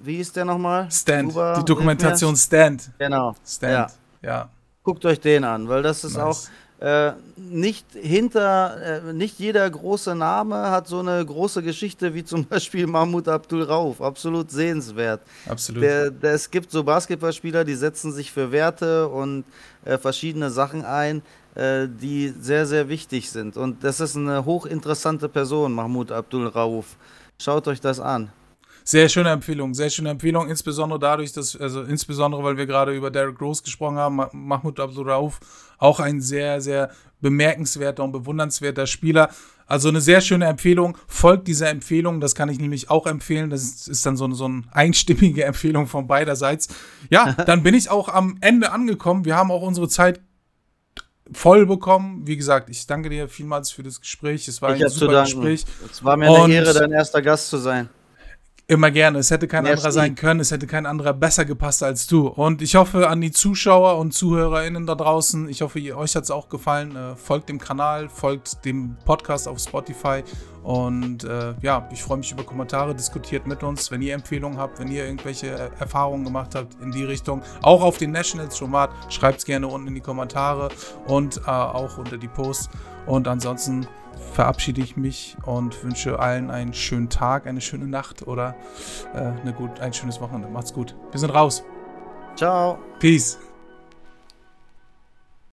Wie ist der nochmal? Stand. Uber, die Dokumentation Stand. Genau. Stand. Ja. ja. Guckt euch den an, weil das ist nice. auch äh, nicht hinter, äh, nicht jeder große Name hat so eine große Geschichte wie zum <laughs> Beispiel Mahmoud Abdul Rauf. Absolut sehenswert. Absolut. Der, der, es gibt so Basketballspieler, die setzen sich für Werte und äh, verschiedene Sachen ein, die sehr, sehr wichtig sind. Und das ist eine hochinteressante Person, Mahmoud Abdul Rauf. Schaut euch das an. Sehr schöne Empfehlung, sehr schöne Empfehlung, insbesondere dadurch, dass, also insbesondere, weil wir gerade über Derrick Rose gesprochen haben, Mahmoud Abdurrauf, auch ein sehr, sehr bemerkenswerter und bewundernswerter Spieler. Also eine sehr schöne Empfehlung. Folgt dieser Empfehlung, das kann ich nämlich auch empfehlen. Das ist dann so, so eine einstimmige <laughs> Empfehlung von beiderseits. Ja, <laughs> dann bin ich auch am Ende angekommen. Wir haben auch unsere Zeit voll bekommen. Wie gesagt, ich danke dir vielmals für das Gespräch. Es war ich ein super Gespräch. Es war mir eine Ehre, dein erster Gast zu sein. Immer gerne. Es hätte kein Merci. anderer sein können. Es hätte kein anderer besser gepasst als du. Und ich hoffe an die Zuschauer und ZuhörerInnen da draußen. Ich hoffe, euch hat es auch gefallen. Äh, folgt dem Kanal, folgt dem Podcast auf Spotify. Und äh, ja, ich freue mich über Kommentare. Diskutiert mit uns, wenn ihr Empfehlungen habt, wenn ihr irgendwelche Erfahrungen gemacht habt in die Richtung. Auch auf den Nationals Format. Schreibt es gerne unten in die Kommentare und äh, auch unter die Posts. Und ansonsten verabschiede ich mich und wünsche allen einen schönen Tag, eine schöne Nacht oder äh, eine gut, ein schönes Wochenende. Macht's gut. Wir sind raus. Ciao. Peace.